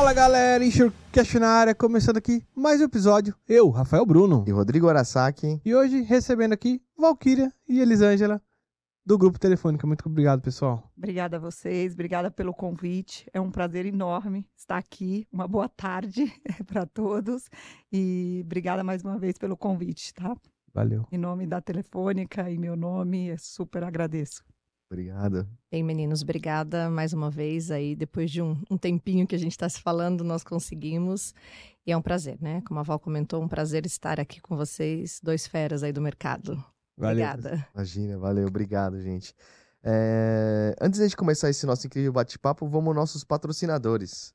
Fala galera, Enxurcast na área, começando aqui mais um episódio. Eu, Rafael Bruno. E Rodrigo Arasaki. E hoje recebendo aqui Valkyria e Elisângela do Grupo Telefônica. Muito obrigado, pessoal. Obrigada a vocês, obrigada pelo convite. É um prazer enorme estar aqui. Uma boa tarde para todos e obrigada mais uma vez pelo convite, tá? Valeu. Em nome da Telefônica e meu nome, super agradeço. Obrigado. Bem, meninos, obrigada mais uma vez aí. Depois de um, um tempinho que a gente está se falando, nós conseguimos. E é um prazer, né? Como a Val comentou, um prazer estar aqui com vocês, dois feras aí do mercado. Valeu. Obrigada. Imagina, valeu, obrigado, gente. É, Antes de começar esse nosso incrível bate-papo, vamos aos nossos patrocinadores.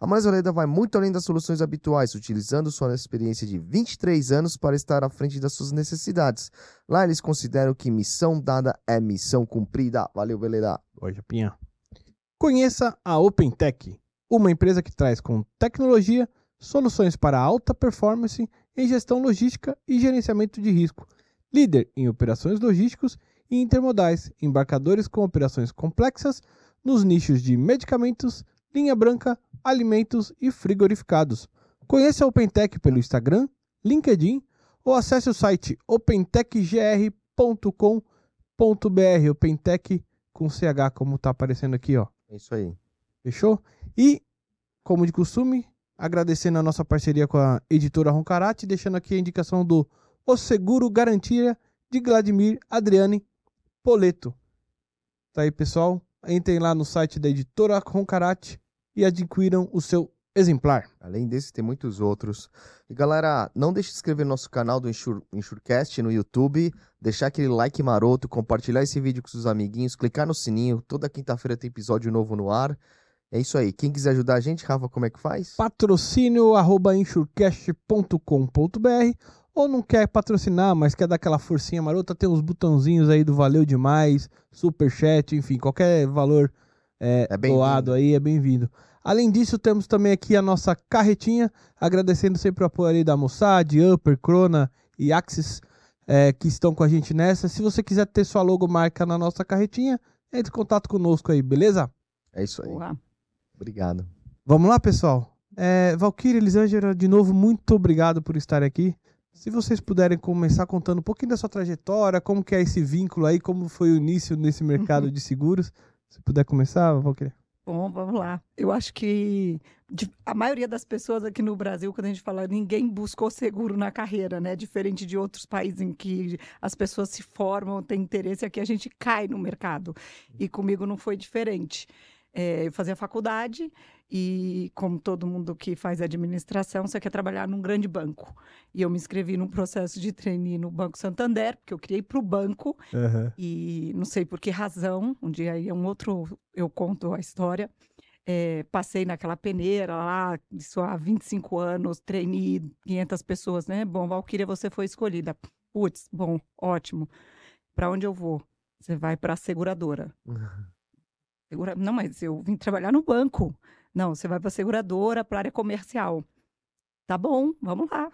A Moraes Veleda vai muito além das soluções habituais, utilizando sua experiência de 23 anos para estar à frente das suas necessidades. Lá eles consideram que missão dada é missão cumprida. Valeu, Veleda! Oi, Japinha. Conheça a OpenTech, uma empresa que traz com tecnologia soluções para alta performance em gestão logística e gerenciamento de risco. Líder em operações logísticos e intermodais, embarcadores com operações complexas nos nichos de medicamentos, linha branca, alimentos e frigorificados. Conheça a OpenTech pelo Instagram, LinkedIn ou acesse o site opentechgr.com.br. OpenTech com CH, como está aparecendo aqui, ó. É isso aí. Fechou? E, como de costume, agradecendo a nossa parceria com a editora Roncarate, deixando aqui a indicação do O Seguro Garantia de Vladimir Adriane Poleto. Tá aí, pessoal? Entrem lá no site da editora Roncarate e adquiram o seu exemplar. Além desse, tem muitos outros. E galera, não deixe de se inscrever no nosso canal do Insure, Insurecast no YouTube, deixar aquele like maroto, compartilhar esse vídeo com seus amiguinhos, clicar no sininho. Toda quinta-feira tem episódio novo no ar. É isso aí. Quem quiser ajudar a gente, Rafa, como é que faz? Patrocínio arroba insurecast.com.br ou não quer patrocinar, mas quer dar aquela forcinha marota, tem os botãozinhos aí do valeu demais, superchat, enfim, qualquer valor é, É doado aí é bem-vindo. Além disso, temos também aqui a nossa carretinha, agradecendo sempre o apoio ali da Mossad, Upper, Crona e Axis, é, que estão com a gente nessa. Se você quiser ter sua logomarca na nossa carretinha, entre em contato conosco aí, beleza? É isso aí. Boa. Obrigado. Vamos lá, pessoal? É, Valkyrie, Elisângela, de novo, muito obrigado por estar aqui. Se vocês puderem começar contando um pouquinho da sua trajetória, como que é esse vínculo aí, como foi o início nesse mercado de seguros. Se puder começar, Valkyrie. Bom, vamos lá. Eu acho que a maioria das pessoas aqui no Brasil, quando a gente fala, ninguém buscou seguro na carreira, né? Diferente de outros países em que as pessoas se formam, têm interesse, aqui a gente cai no mercado. E comigo não foi diferente. É, eu fazia faculdade e, como todo mundo que faz administração, você quer trabalhar num grande banco. E eu me inscrevi num processo de trainee no Banco Santander, porque eu ir para o banco e não sei por que razão, um dia aí é um outro, eu conto a história. É, passei naquela peneira lá, isso há 25 anos, treinei 500 pessoas, né? Bom, Valquíria, você foi escolhida. Putz, bom, ótimo. Para onde eu vou? Você vai para a seguradora. Segura... Não, mas eu vim trabalhar no banco. Não, você vai para a seguradora, para a área comercial. Tá bom, vamos lá.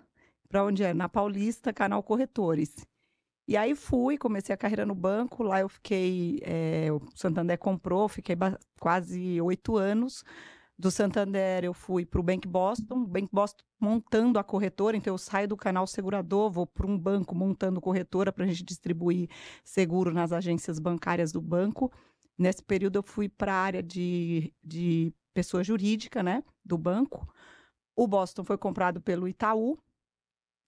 Para onde é? Na Paulista, Canal Corretores. E aí fui, comecei a carreira no banco. Lá eu fiquei, é, o Santander comprou, fiquei quase oito anos. Do Santander eu fui para o Bank Boston, Bank Boston montando a corretora, então eu saio do canal segurador, vou para um banco montando corretora para a gente distribuir seguro nas agências bancárias do banco. Nesse período eu fui para a área de, de pessoa jurídica, né, do banco. O Boston foi comprado pelo Itaú.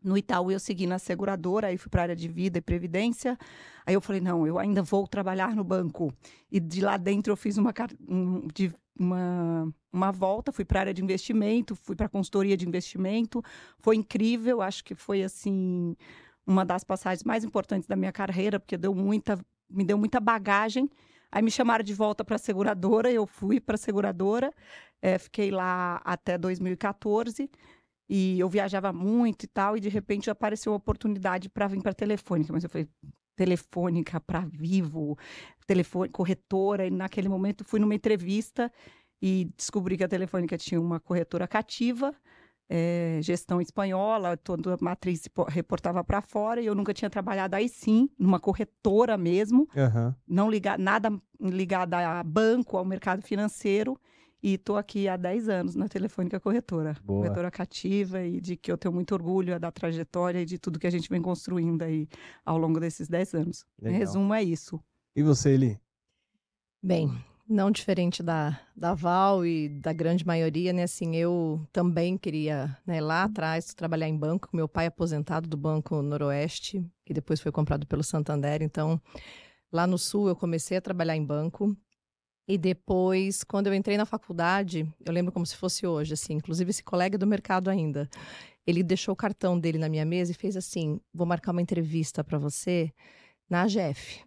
No Itaú eu segui na seguradora, aí fui para a área de vida e previdência. Aí eu falei, não, eu ainda vou trabalhar no banco. E de lá dentro eu fiz uma, um- de- uma, uma volta, fui para a área de investimento, fui para a consultoria de investimento. Foi incrível, acho que foi assim uma das passagens mais importantes da minha carreira, porque deu muita, me deu muita bagagem. Aí me chamaram de volta para a seguradora, eu fui para a seguradora, eh, fiquei lá até 2014. E eu viajava muito e tal, e de repente apareceu uma oportunidade para vir para Telefônica. Mas eu falei, Telefônica para Vivo, telefone, corretora. E naquele momento fui numa entrevista e descobri que a Telefônica tinha uma corretora cativa, é, gestão espanhola, toda a matriz reportava para fora e eu nunca tinha trabalhado aí sim, numa corretora mesmo, Aham. não ligar nada ligada a banco, ao mercado financeiro. E estou aqui há 10 anos na Telefônica Corretora. Boa. Corretora cativa e de que eu tenho muito orgulho é da trajetória e de tudo que a gente vem construindo aí ao longo desses 10 anos. Em Legal. resumo, é isso. E você, Eli? Bem, não diferente da, da Val e da grande maioria, né? Assim, eu também queria, né, lá atrás, trabalhar em banco. Meu pai é aposentado do Banco Noroeste, que depois foi comprado pelo Santander. Então, lá no Sul, eu comecei a trabalhar em banco. E depois, quando eu entrei na faculdade, eu lembro como se fosse hoje, assim, inclusive esse colega do mercado ainda. Ele deixou o cartão dele na minha mesa e fez assim: vou marcar uma entrevista para você na AGF.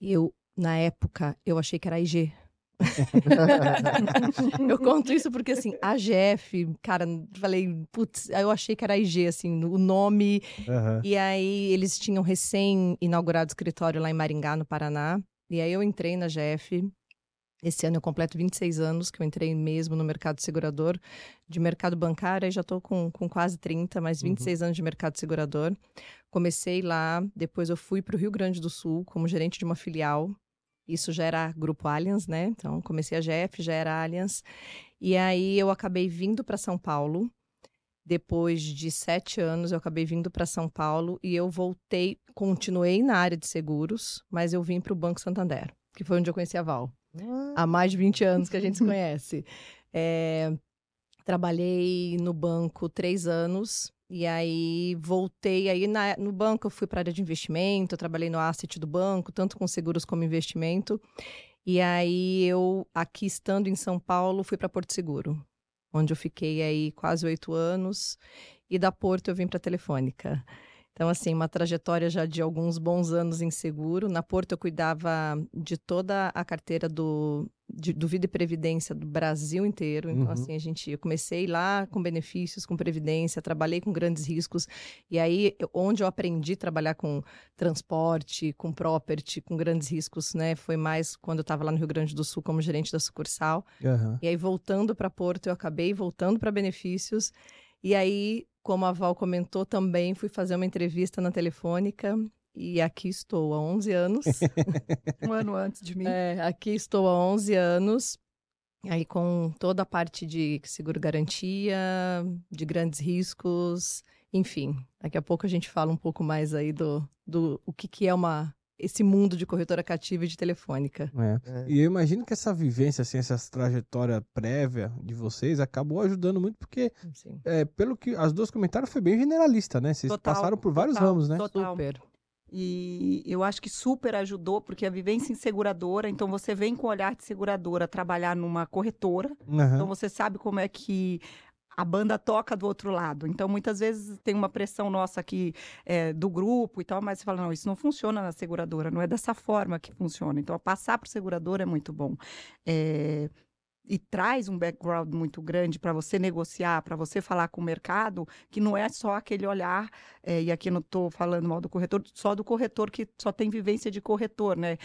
Eu, na época, eu achei que era IG. eu conto isso porque, assim, AGF, cara, falei, putz, eu achei que era IG, assim, o nome. Aham. E aí eles tinham recém-inaugurado escritório lá em Maringá, no Paraná. E aí eu entrei na GF. Esse ano eu completo 26 anos que eu entrei mesmo no mercado segurador. De mercado bancário, aí já estou com, com quase 30, mas 26 anos de mercado segurador. Comecei lá, depois eu fui para o Rio Grande do Sul como gerente de uma filial. Isso já era Grupo Allianz, né? Então comecei a GF, já era Allianz. E aí eu acabei vindo para São Paulo. Depois de sete anos, eu acabei vindo para São Paulo e eu voltei, continuei na área de seguros, mas eu vim para o Banco Santander, que foi onde eu conheci a Val. Há mais de 20 anos que a gente se conhece. É, trabalhei no banco três anos e aí voltei. Aí na- no banco eu fui para a área de investimento, eu trabalhei no asset do banco, tanto com seguros como investimento. E aí eu, aqui estando em São Paulo, fui para Porto Seguro, onde eu fiquei aí quase oito anos. E da Porto eu vim para Telefônica. Então, assim, uma trajetória já de alguns bons anos em seguro. Na Porto eu cuidava de toda a carteira do, de- do Vida e Previdência do Brasil inteiro. Então, Uhum. assim, a gente, eu comecei lá com benefícios, com previdência, trabalhei com grandes riscos. E aí, eu- onde eu aprendi a trabalhar com transporte, com property, com grandes riscos, né? Foi mais quando eu estava lá no Rio Grande do Sul como gerente da sucursal. Aham. E aí, voltando para Porto, eu acabei voltando para benefícios. E aí, como a Val comentou, também fui fazer uma entrevista na Telefônica. E aqui estou há 11 anos. Um ano antes de mim. É, aqui estou há 11 anos. Aí com toda a parte de seguro garantia, de grandes riscos, enfim. Daqui a pouco a gente fala um pouco mais aí do, do o que, que é uma, esse mundo de corretora cativa e de telefônica. É. É. E eu imagino que essa vivência, assim, essa trajetória prévia de vocês acabou ajudando muito, porque, é, pelo que as duas comentaram, foi bem generalista, né? Vocês Total, passaram por vários total, ramos, né? total. super. E eu acho que super ajudou, porque a vivência em seguradora, então você vem com o olhar de seguradora trabalhar numa corretora, Aham. então você sabe como é que a banda toca do outro lado. Então, muitas vezes tem uma pressão nossa aqui é, do grupo e tal, mas você fala, não, isso não funciona na seguradora, não é dessa forma que funciona. Então, passar para o segurador é muito bom. É, e traz um background muito grande para você negociar, para você falar com o mercado, que não é só aquele olhar, é, e aqui não estou falando mal do corretor, só do corretor que só tem vivência de corretor, né?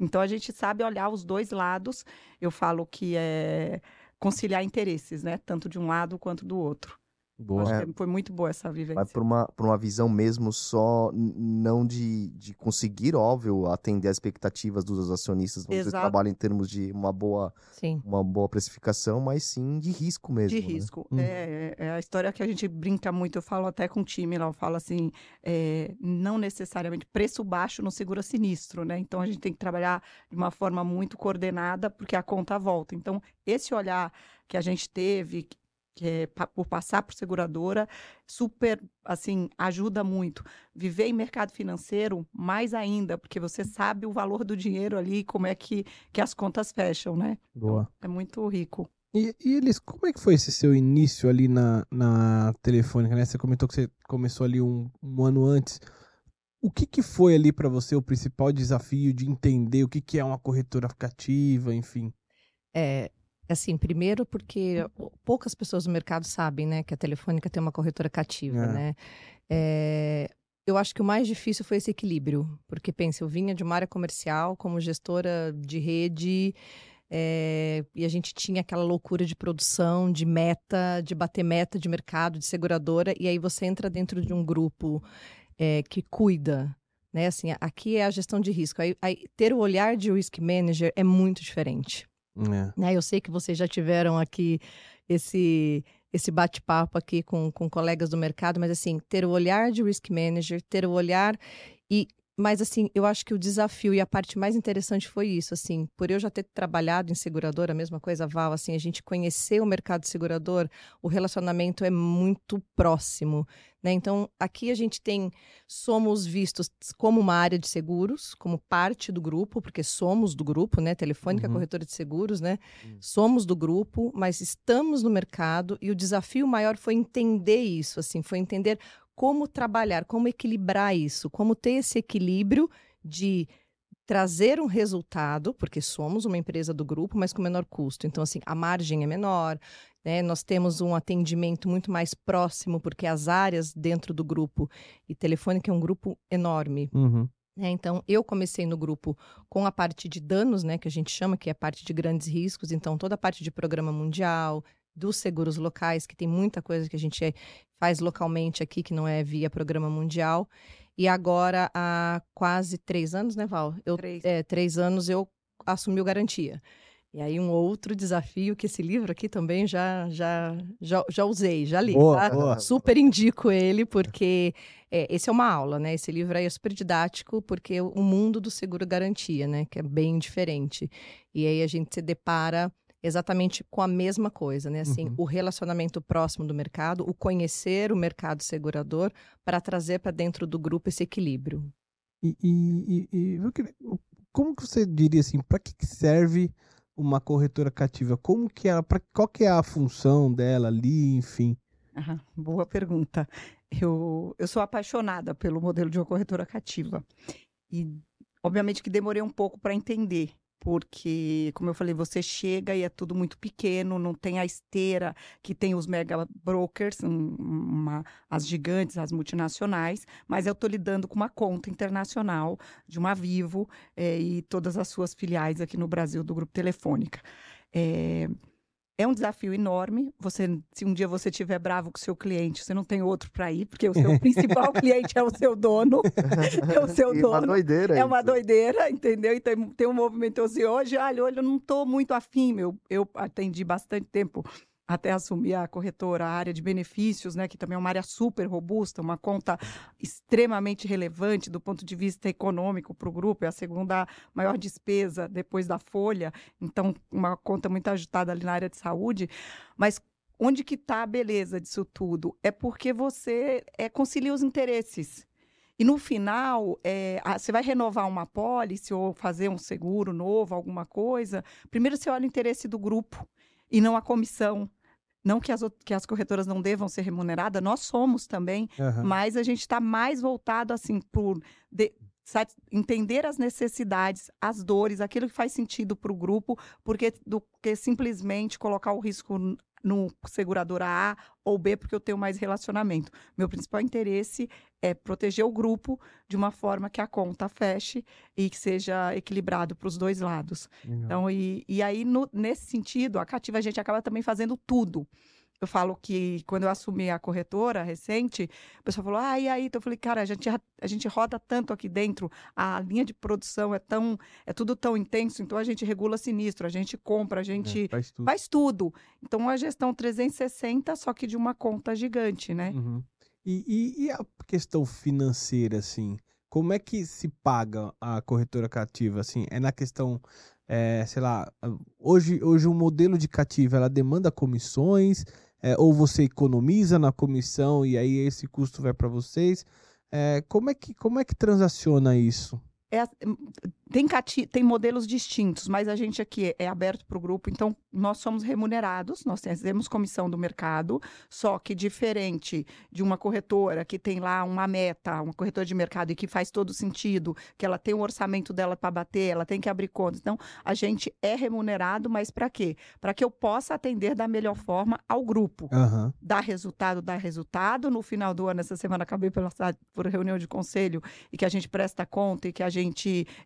Então a gente sabe olhar os dois lados. Eu falo que é conciliar interesses, né? Tanto de um lado quanto do outro. Boa. Acho É. que foi muito boa essa vivência. Vai por uma, por uma visão mesmo só, não de, de conseguir, óbvio, atender as expectativas dos acionistas no Exato. trabalho em termos de uma boa, Sim. uma boa precificação, mas sim de risco mesmo. De né? risco. Uhum. É, é- a história que a gente brinca muito, eu falo até com o time lá, eu falo assim, é, não necessariamente preço baixo não segura sinistro, né? Então a gente tem que trabalhar de uma forma muito coordenada, porque a conta volta. Então, esse olhar que a gente teve, é por passar por seguradora, super, assim, ajuda muito. Viver em mercado financeiro, mais ainda, porque você sabe o valor do dinheiro ali, como é que, que as contas fecham, né? Boa. É muito rico. E, e eles, como é que foi esse seu início ali na, na telefônica, né? Você comentou que você começou ali um, um ano antes. O que que foi ali pra você o principal desafio de entender o que que é uma corretora cativa, enfim? É, Assim, primeiro porque poucas pessoas no mercado sabem, né, que a Telefônica tem uma corretora cativa, É. né? É, eu acho que o mais difícil foi esse equilíbrio, porque pensa, eu vinha de uma área comercial como gestora de rede é, e a gente tinha aquela loucura de produção, de meta, de bater meta de mercado, de seguradora, e aí você entra dentro de um grupo é, que cuida, né? Assim, aqui é a gestão de risco. Aí, aí ter o olhar de risk manager é muito diferente É. né? Eu sei que vocês já tiveram aqui esse esse bate-papo aqui com, com colegas do mercado, mas assim, ter o olhar de risk manager, ter o olhar e mas assim, eu acho que o desafio e a parte mais interessante foi isso, assim, por eu já ter trabalhado em seguradora, a mesma coisa, Val, assim, a gente conhecer o mercado segurador, o relacionamento é muito próximo, né? Então, aqui a gente tem somos vistos como uma área de seguros, como parte do grupo, porque somos do grupo, né? Telefônica Uhum. Corretora de Seguros, né? Somos do grupo, mas estamos no mercado e o desafio maior foi entender isso, assim, foi entender como trabalhar, como equilibrar isso, como ter esse equilíbrio de trazer um resultado, porque somos uma empresa do grupo, mas com menor custo. Então, assim, a margem é menor, né? Nós temos um atendimento muito mais próximo, porque as áreas dentro do grupo, e Telefônica é um grupo enorme, Uhum. né? Então, eu comecei no grupo com a parte de danos, né, que a gente chama, que é a parte de grandes riscos. Então, toda a parte de programa mundial, dos seguros locais, que tem muita coisa que a gente faz localmente aqui, que não é via programa mundial. E agora, há quase três anos, né, Val? Eu, Três. É, três anos eu assumi o garantia. E aí, um outro desafio que esse livro aqui também já, já, já, já usei, já li. Boa, tá? boa. Super indico ele, porque é, esse é uma aula, né? Esse livro aí é super didático, porque o mundo do seguro garantia, né? Que é bem diferente. E aí a gente se depara exatamente com a mesma coisa, né? Assim, Uhum. o relacionamento próximo do mercado, o conhecer o mercado segurador para trazer para dentro do grupo esse equilíbrio. E, e- e- e como que você diria assim, para que serve uma corretora cativa? Como que ela, pra, qual que é a função dela ali, enfim? Aham, boa pergunta. Eu, eu sou apaixonada pelo modelo de uma corretora cativa. E, obviamente, que demorei um pouco para entender. Porque, como eu falei, você chega e é tudo muito pequeno, não tem a esteira que tem os mega brokers, um- uma- as gigantes, as multinacionais, mas eu estou lidando com uma conta internacional de uma Vivo eh, e todas as suas filiais aqui no Brasil do Grupo Telefônica. É, é um desafio enorme. Você, se um dia você estiver bravo com o seu cliente, você não tem outro para ir, porque o seu principal cliente é o seu dono. É o seu E uma dono. doideira É uma isso. doideira, entendeu? Então tem um movimento assim, hoje, olha, olha, eu não estou muito afim, meu. Eu atendi bastante tempo até assumir a corretora, a área de benefícios, né, que também é uma área super robusta, uma conta extremamente relevante do ponto de vista econômico para o grupo, é a segunda maior despesa depois da folha, então uma conta muito agitada ali na área de saúde, mas onde que está a beleza disso tudo? É porque você é, concilia os interesses. E no final, é, você vai renovar uma pólice ou fazer um seguro novo, alguma coisa. Primeiro você olha o interesse do grupo e não a comissão. Não que as, que as corretoras não devam ser remuneradas, nós somos também, Aham. mas a gente está mais voltado assim por de- entender as necessidades, as dores, aquilo que faz sentido para o grupo, porque do que simplesmente colocar o risco no seguradora A ou B, porque eu tenho mais relacionamento. Meu principal interesse é proteger o grupo de uma forma que a conta feche e que seja equilibrado para os dois lados. Legal. Então, e, e aí, no- nesse sentido, a Cativa a gente acaba também fazendo tudo. Eu falo que quando eu assumi a corretora recente, o pessoal falou, ah, e aí? Então eu falei, cara, a gente, a gente roda tanto aqui dentro, a linha de produção é tão, é tudo tão intenso, então a gente regula sinistro, a gente compra, a gente É, faz tudo. faz tudo. Então, uma gestão 360, só que de uma conta gigante, né? Uhum. E, e- e a questão financeira, assim? Como é que se paga a corretora cativa, assim? É na questão, é, sei lá, hoje, hoje o modelo de cativa, ela demanda comissões, é, ou você economiza na comissão e aí esse custo vai para vocês? É, como, é que, como é que transaciona isso? É, tem, cati tem modelos distintos, mas a gente aqui é aberto para o grupo, então nós somos remunerados, nós temos comissão do mercado, só que diferente de uma corretora que tem lá uma meta, uma corretora de mercado e que faz todo sentido, que ela tem o um orçamento dela para bater, ela tem que abrir contas. Então, a gente é remunerado, mas para quê? Para que eu possa atender da melhor forma ao grupo. Uhum. Dar resultado, dar resultado. No final do ano, essa semana, acabei por, por reunião de conselho e que a gente presta conta e que a gente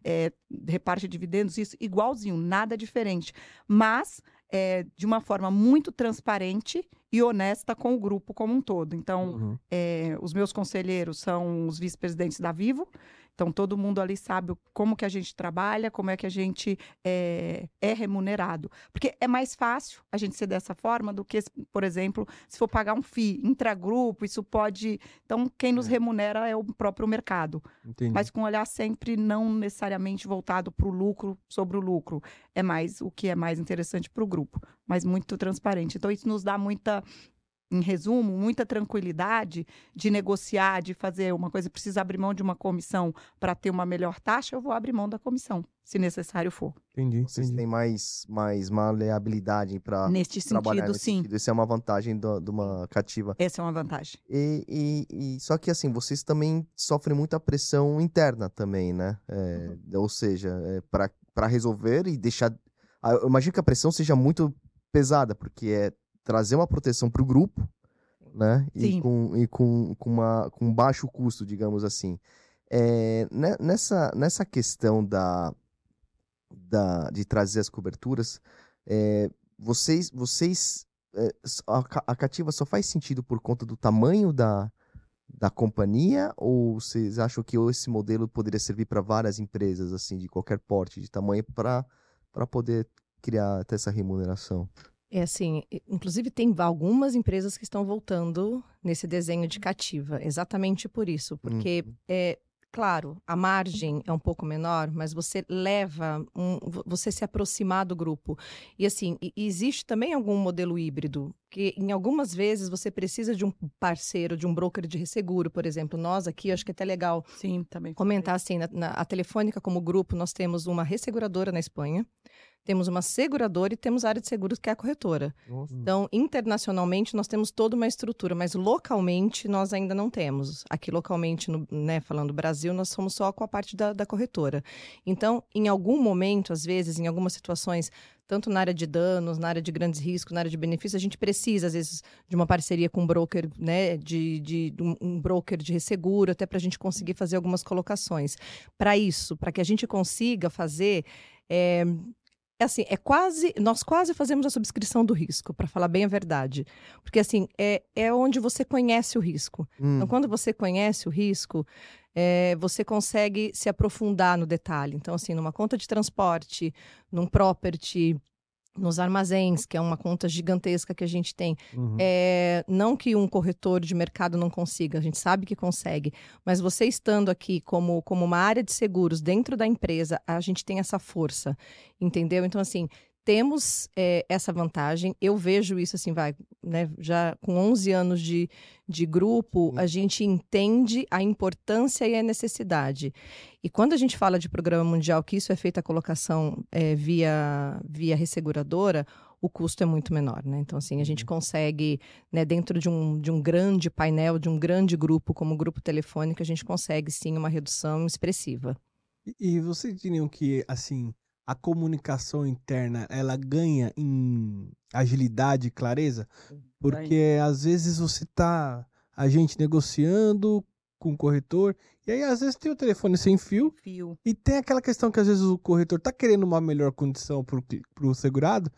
é, reparte dividendos, isso igualzinho, nada diferente. Mas é, de uma forma muito transparente e honesta com o grupo como um todo. Então, uhum. é, os meus conselheiros são os vice-presidentes da Vivo, então, todo mundo ali sabe como que a gente trabalha, como é que a gente é, é, remunerado. Porque é mais fácil a gente ser dessa forma do que, por exemplo, se for pagar um FII intragrupo, isso pode... Então, quem nos é. remunera é o próprio mercado. Entendi. Mas com um olhar sempre não necessariamente voltado para o lucro sobre o lucro. É mais o que é mais interessante para o grupo, mas muito transparente. Então, isso nos dá muita em resumo, muita tranquilidade de negociar, de fazer uma coisa, precisa abrir mão de uma comissão para ter uma melhor taxa, eu vou abrir mão da comissão, se necessário for. Entendi. Vocês entendi. têm mais, mais maleabilidade para Neste sentido, nesse sim. Sentido. Isso é uma vantagem do, de uma cativa. Essa é uma vantagem. E, e, e, só que assim, vocês também sofrem muita pressão interna também, né? É, uhum. Ou seja, é, para resolver e deixar. Ah, eu imagino que a pressão seja muito pesada, porque é trazer uma proteção para o grupo, né? E, com, e com, com, uma, com baixo custo, digamos assim. É, nessa, nessa questão da, da, de trazer as coberturas, é, vocês, vocês é, a, a cativa só faz sentido por conta do tamanho da, da companhia ou vocês acham que esse modelo poderia servir para várias empresas assim de qualquer porte de tamanho para para poder criar até essa remuneração? É assim, inclusive tem algumas empresas que estão voltando nesse desenho de cativa, exatamente por isso, porque uhum. é claro, a margem é um pouco menor, mas você leva, um, você se aproximar do grupo. E assim, existe também algum modelo híbrido, que em algumas vezes você precisa de um parceiro, de um broker de resseguro, por exemplo. Nós aqui, acho que é até legal Sim, também comentar assim, na, na, a Telefônica como grupo, nós temos uma resseguradora na Espanha, temos uma seguradora e temos área de seguros que é a corretora. Nossa. Então, internacionalmente, nós temos toda uma estrutura, mas localmente nós ainda não temos. Aqui, localmente, no, né, falando Brasil, nós somos só com a parte da, da corretora. Então, em algum momento, às vezes, em algumas situações, tanto na área de danos, na área de grandes riscos, na área de benefícios, a gente precisa, às vezes, de uma parceria com um broker, né, de, de, um broker de resseguro, até para a gente conseguir fazer algumas colocações. Para isso, para que a gente consiga fazer. É assim, é quase, nós quase fazemos a subscrição do risco, para falar bem a verdade. Porque assim, é, é onde você conhece o risco. Hum. Então, quando você conhece o risco, é, você consegue se aprofundar no detalhe. Então, assim, numa conta de transporte, num property, nos armazéns, que é uma conta gigantesca que a gente tem. Uhum. É, não que um corretor de mercado não consiga, a gente sabe que consegue, mas você estando aqui como, como uma área de seguros dentro da empresa, a gente tem essa força, entendeu? Então, assim, temos é, essa vantagem. Eu vejo isso assim, vai, né? Já com 11 anos de, de grupo, a gente entende a importância e a necessidade. E quando a gente fala de programa mundial, que isso é feita a colocação é, via, via resseguradora, o custo é muito menor, né? Então, assim, a gente uhum. consegue, né, dentro de um, de um grande painel, de um grande grupo, como o grupo telefônico, a gente consegue, sim, uma redução expressiva. E, e vocês diriam que, assim, a comunicação interna ela ganha em agilidade e clareza, porque às vezes você tá a gente negociando com o corretor e aí às vezes tem o telefone sem fio, fio. e tem aquela questão que às vezes o corretor tá querendo uma melhor condição pro, pro segurado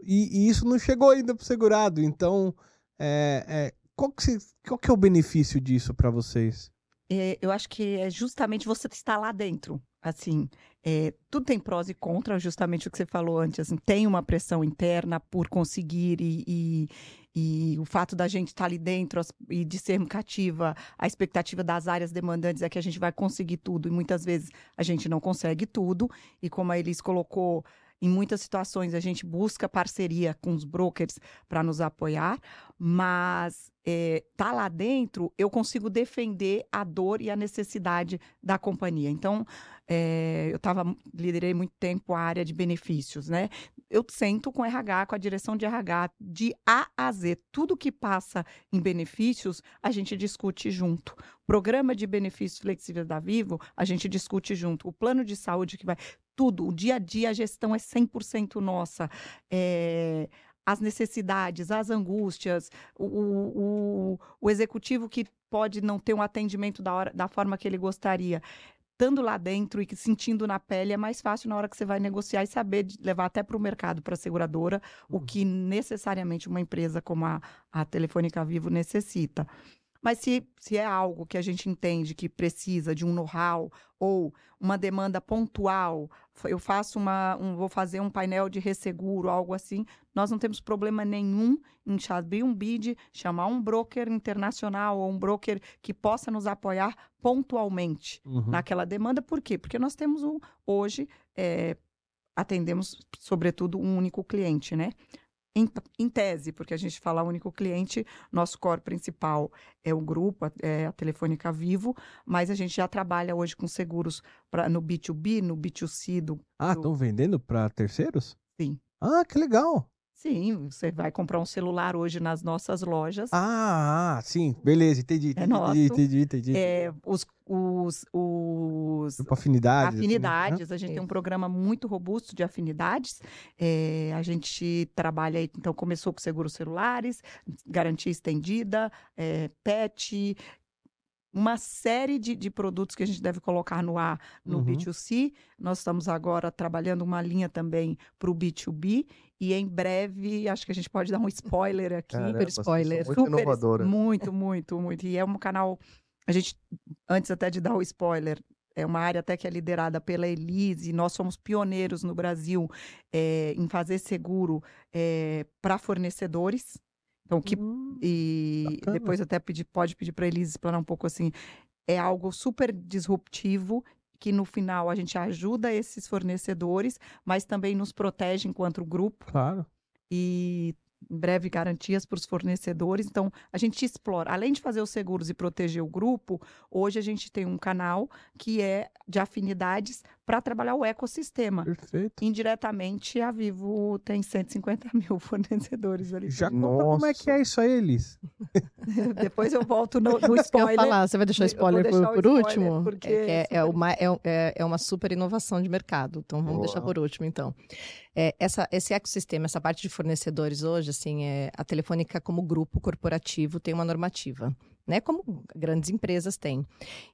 e, e isso não chegou ainda pro segurado, então é, é, qual, que, qual que é o benefício disso para vocês? É, eu acho que é justamente você estar lá dentro assim, é, tudo tem prós e contras, justamente o que você falou antes. Assim, tem uma pressão interna por conseguir e, e, e o fato da gente estar ali dentro e de ser cativa, a expectativa das áreas demandantes é que a gente vai conseguir tudo e muitas vezes a gente não consegue tudo. E como a Elis colocou, em muitas situações a gente busca parceria com os brokers para nos apoiar, mas é, tá lá dentro eu consigo defender a dor e a necessidade da companhia. Então é, eu tava, liderei muito tempo a área de benefícios, né? Eu sento com RH, com a direção de RH, de A a Z. Tudo que passa em benefícios, a gente discute junto. Programa de benefícios flexíveis da Vivo, a gente discute junto. O plano de saúde que vai. Tudo, o dia a dia, a gestão é 100% nossa. É, as necessidades, as angústias, o, o, o, executivo que pode não ter um atendimento da, hora, da forma que ele gostaria. Estando lá dentro e sentindo na pele, é mais fácil na hora que você vai negociar e saber levar até para o mercado, para a seguradora, uhum. o que necessariamente uma empresa como a, a Telefônica Vivo necessita. Mas se, se é algo que a gente entende que precisa de um know-how ou uma demanda pontual, eu faço uma, um, vou fazer um painel de resseguro, algo assim, nós não temos problema nenhum em abrir um bid, chamar um broker internacional ou um broker que possa nos apoiar pontualmente uhum. naquela demanda. Por quê? Porque nós temos um, hoje, é, atendemos, sobretudo, um único cliente, né? Em, em, tese, porque a gente fala único cliente, nosso core principal é o grupo, é a Telefônica Vivo, mas a gente já trabalha hoje com seguros pra, no B2B, no B2C. Do, ah, estão do... vendendo para terceiros? Sim. Ah, que legal! Sim, você vai comprar um celular hoje nas nossas lojas. Ah, sim, beleza, entendi, entendi, é nosso. entendi, entendi, É, os, os, os tipo afinidades. Afinidades, assim, né? a gente tem um programa muito robusto de afinidades. É, a gente trabalha, então, começou com seguros celulares, garantia estendida, é, PET, uma série de, de, produtos que a gente deve colocar no ar no uhum. B2C. Nós estamos agora trabalhando uma linha também para o B2B. E em breve, acho que a gente pode dar um spoiler aqui. Caramba, super spoiler. Muito super, inovadora. Muito, muito, muito. E é um canal. A gente, antes até de dar o spoiler, é uma área até que é liderada pela Elise. Nós somos pioneiros no Brasil é, em fazer seguro é, para fornecedores. Então, que, hum, e bacana. depois até pedir, pode pedir para eles explanar um pouco assim. É algo super disruptivo que no final a gente ajuda esses fornecedores, mas também nos protege enquanto grupo. Claro. E em breve garantias para os fornecedores. Então, a gente explora. Além de fazer os seguros e proteger o grupo, hoje a gente tem um canal que é de afinidades para trabalhar o ecossistema. Perfeito. Indiretamente, a Vivo tem 150 mil fornecedores ali. Já conta como é que é isso aí, Elis. Depois eu volto no, no spoiler. falar, você vai deixar o spoiler por, por spoiler, último? Porque é, é, é, uma, é, é, é uma super inovação de mercado. Então, vamos Boa. deixar por último, então. É, essa, esse ecossistema, essa parte de fornecedores hoje, assim, é, a Telefônica como grupo corporativo tem uma normativa né? Como grandes empresas têm.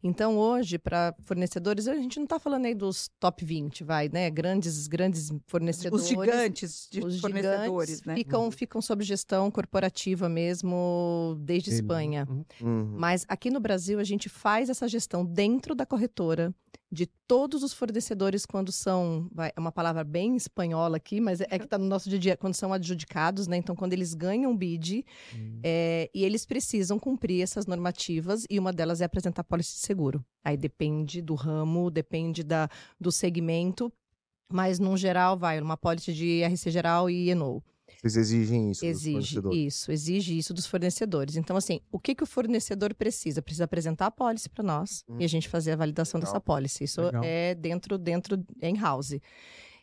Então, hoje, para fornecedores, a gente não está falando aí dos top 20, vai, né? Grandes, grandes fornecedores. Os gigantes de os fornecedores, gigantes né? Ficam, uhum. ficam sob gestão corporativa mesmo desde Ele. Espanha. Uhum. uhum. Mas aqui no Brasil, a gente faz essa gestão dentro da corretora de todos os fornecedores quando são, vai, é uma palavra bem espanhola aqui, mas é, é que está no nosso dia a dia, quando são adjudicados, né? Então, quando eles ganham um bid hum. é, e eles precisam cumprir essas normativas e uma delas é apresentar pólice de seguro. Aí depende do ramo, depende da, do segmento, mas, num geral, vai uma pólice de RC geral e Enou. Vocês exigem isso exige isso, exige isso dos fornecedores. Então, assim, o que, que o fornecedor precisa? Precisa apresentar a pólice para nós hum. e a gente fazer a validação Legal. dessa pólice. Isso Legal. é dentro, dentro, em house.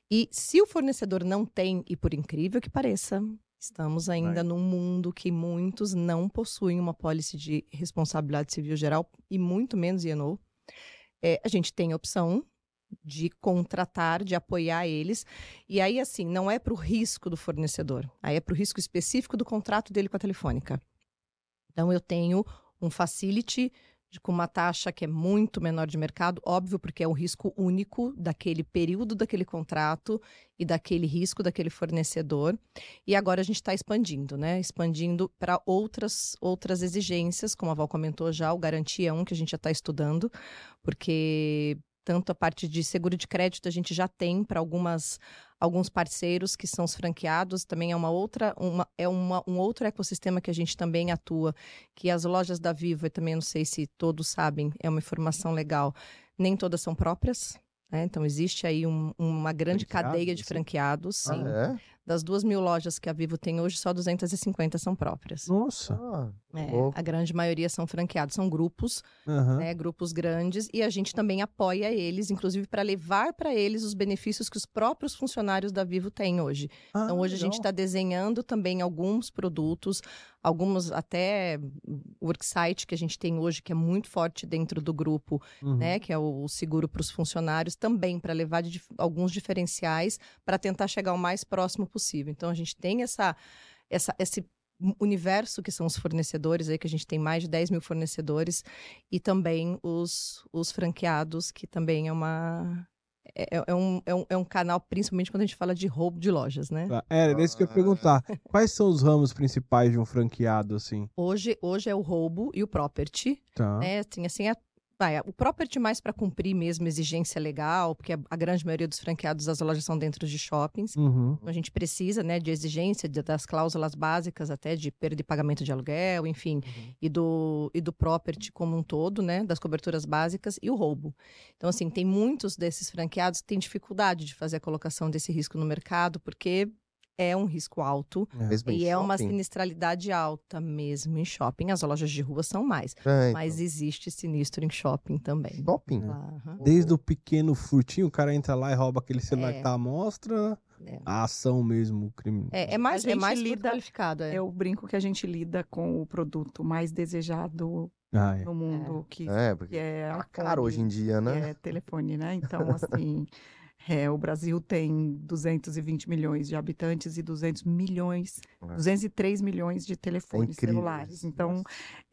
E se o fornecedor não tem, e por incrível que pareça, estamos ainda Vai. num mundo que muitos não possuem uma pólice de responsabilidade civil geral e muito menos INO. É, a gente tem a opção de contratar, de apoiar eles. E aí, assim, não é para o risco do fornecedor, aí é para o risco específico do contrato dele com a telefônica. Então, eu tenho um facility com uma taxa que é muito menor de mercado, óbvio, porque é um risco único daquele período daquele contrato e daquele risco daquele fornecedor. E agora a gente está expandindo, né? Expandindo para outras, outras exigências, como a Val comentou já, o Garantia é um que a gente já está estudando, porque tanto a parte de seguro de crédito a gente já tem para algumas alguns parceiros que são os franqueados, também é uma outra uma, é uma, um outro ecossistema que a gente também atua, que as lojas da Vivo, eu também não sei se todos sabem, é uma informação legal, nem todas são próprias, né? Então existe aí um, uma grande cadeia de franqueados, sim. Ah, é? Das duas mil lojas que a Vivo tem hoje, só 250 são próprias. Nossa. Ah, É, a grande maioria são franqueados, são grupos, Aham. né, grupos grandes, e a gente também apoia eles, inclusive para levar para eles os benefícios que os próprios funcionários da Vivo têm hoje. Ah, Então, hoje a gente legal. está desenhando também alguns produtos, alguns até worksite que a gente tem hoje, que é muito forte dentro do grupo, Uhum. né? Que é o seguro para os funcionários, também para levar de alguns diferenciais para tentar chegar o mais próximo possível. Então, a gente tem essa, essa, esse universo que são os fornecedores aí, que a gente tem mais de 10 mil fornecedores, e também os, os franqueados, que também é uma. É, é- é um, é, um, é um canal, principalmente quando a gente fala de roubo de lojas, né? Tá, Era era isso que eu ia perguntar. Quais são os ramos principais de um franqueado, assim? Hoje, hoje é o roubo e o property, Tá. né? Assim, assim, a- vai, o property mais para cumprir mesmo exigência legal, porque a, grande maioria dos franqueados das lojas são dentro de shoppings. Uhum. Então, a gente precisa, né, de exigência de- das cláusulas básicas até de perda de pagamento de aluguel, enfim, e do e do property como um todo, né, das coberturas básicas e o roubo. Então, assim, tem muitos desses franqueados que têm dificuldade de fazer a colocação desse risco no mercado, porque é um risco alto em e é uma sinistralidade alta mesmo em shopping. As lojas de rua são mais, É, mas então. existe sinistro em shopping também. Shopping? Aham. Desde o pequeno furtinho, o cara entra lá e rouba aquele celular É. que tá à mostra, É. a ação mesmo, o crime. É, é mais, A é mais lida- qualificado. É. Eu brinco que a gente lida com o produto mais desejado Ah, é. no mundo, que, É, que porque é tá iPhone, caro hoje em dia, que né? é telefone, né? Então, assim, é, o Brasil tem 220 milhões de habitantes e 200 milhões, É. 203 milhões de telefones incrível celulares. Então,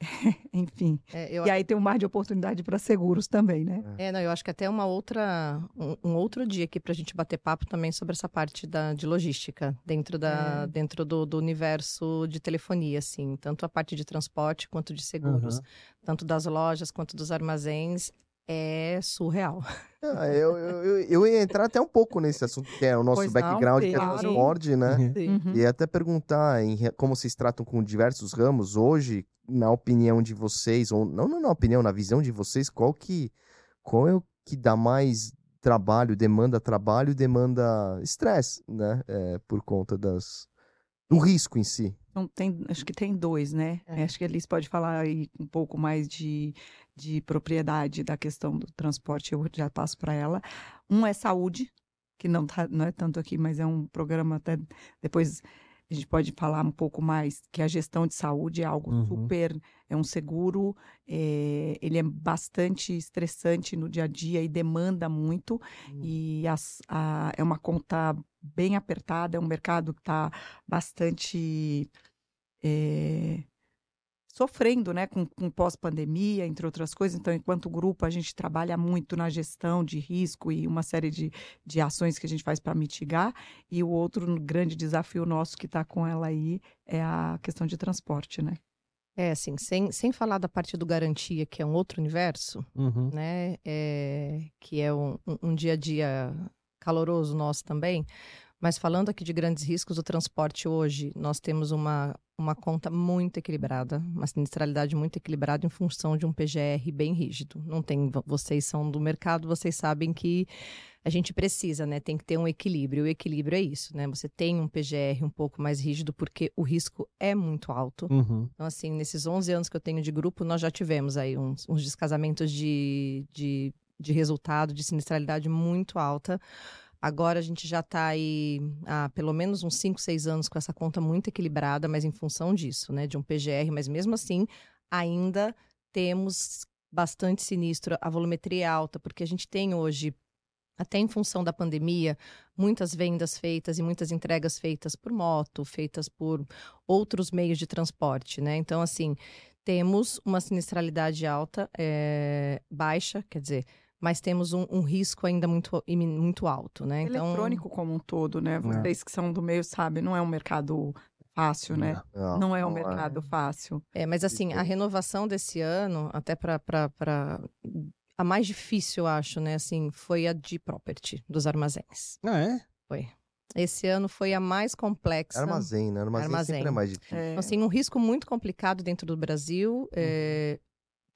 enfim. É, eu E aí tem um mar de oportunidade para seguros também, né? É, não, eu acho que até uma outra, um, um outro dia aqui para a gente bater papo também sobre essa parte da, de logística dentro, da, É. dentro do, do universo de telefonia, assim, tanto a parte de transporte quanto de seguros, Aham. tanto das lojas quanto dos armazéns, é surreal. Ah, eu, eu, eu- ia entrar até um pouco nesse assunto, que é o nosso Pois não, background, que é claro. transporte, né? Uhum. E até perguntar em como vocês tratam com diversos ramos hoje, na opinião de vocês, ou não, não na opinião, na visão de vocês, qual que, qual é o que dá mais trabalho, demanda trabalho, demanda estresse, né? É, por conta das do risco em si. Então, tem, acho que tem dois, né? É. Acho que a Elis pode falar aí um pouco mais de, de propriedade da questão do transporte, eu já passo para ela. Um é saúde, que não, tá, não é tanto aqui, mas é um programa até depois a gente pode falar um pouco mais, que a gestão de saúde é algo Uhum. super, é um seguro, é, ele é bastante estressante no dia a dia e demanda muito, e as- a- é uma conta bem apertada, é um mercado que está bastante é, sofrendo né, com, com pós-pandemia, entre outras coisas. Então, enquanto grupo, a gente trabalha muito na gestão de risco e uma série de, de ações que a gente faz para mitigar. E o outro grande desafio nosso que está com ela aí é a questão de transporte, né? É, assim, sem, sem falar da parte do garantia, que é um outro universo, Uhum. né? É, que é um, um- um dia a dia caloroso nosso também. Mas falando aqui de grandes riscos, o transporte hoje, nós temos uma, uma conta muito equilibrada, uma sinistralidade muito equilibrada em função de um PGR bem rígido. Não tem, vocês são do mercado, vocês sabem que a gente precisa, né? Tem que ter um equilíbrio. O equilíbrio é isso, né? Você tem um PGR um pouco mais rígido porque o risco é muito alto. Uhum. Então, assim, nesses 11 anos que eu tenho de grupo, nós já tivemos aí uns, uns descasamentos de, de, de resultado, de sinistralidade muito alta. Agora a gente já está aí há pelo menos uns 5, 6 anos com essa conta muito equilibrada, mas em função disso, né? De um PGR, mas mesmo assim, ainda temos bastante sinistro, a volumetria é alta, porque a gente tem hoje até em função da pandemia, muitas vendas feitas e muitas entregas feitas por moto, feitas por outros meios de transporte, né? Então, assim, temos uma sinistralidade alta, é, baixa, quer dizer, mas temos um, um risco ainda muito, muito alto, né? Então, Eletrônico como um todo, né? Vocês que são do meio sabem, não é um mercado fácil, né? Não é um mercado fácil. É, mas assim, a renovação desse ano, até para a mais difícil, eu acho, né? Assim, foi a de property dos armazéns. Ah, é? Esse ano foi a mais complexa. Armazém, né? Armazém, Armazém. sempre é mais difícil. É, Então, assim, um risco muito complicado dentro do Brasil. é,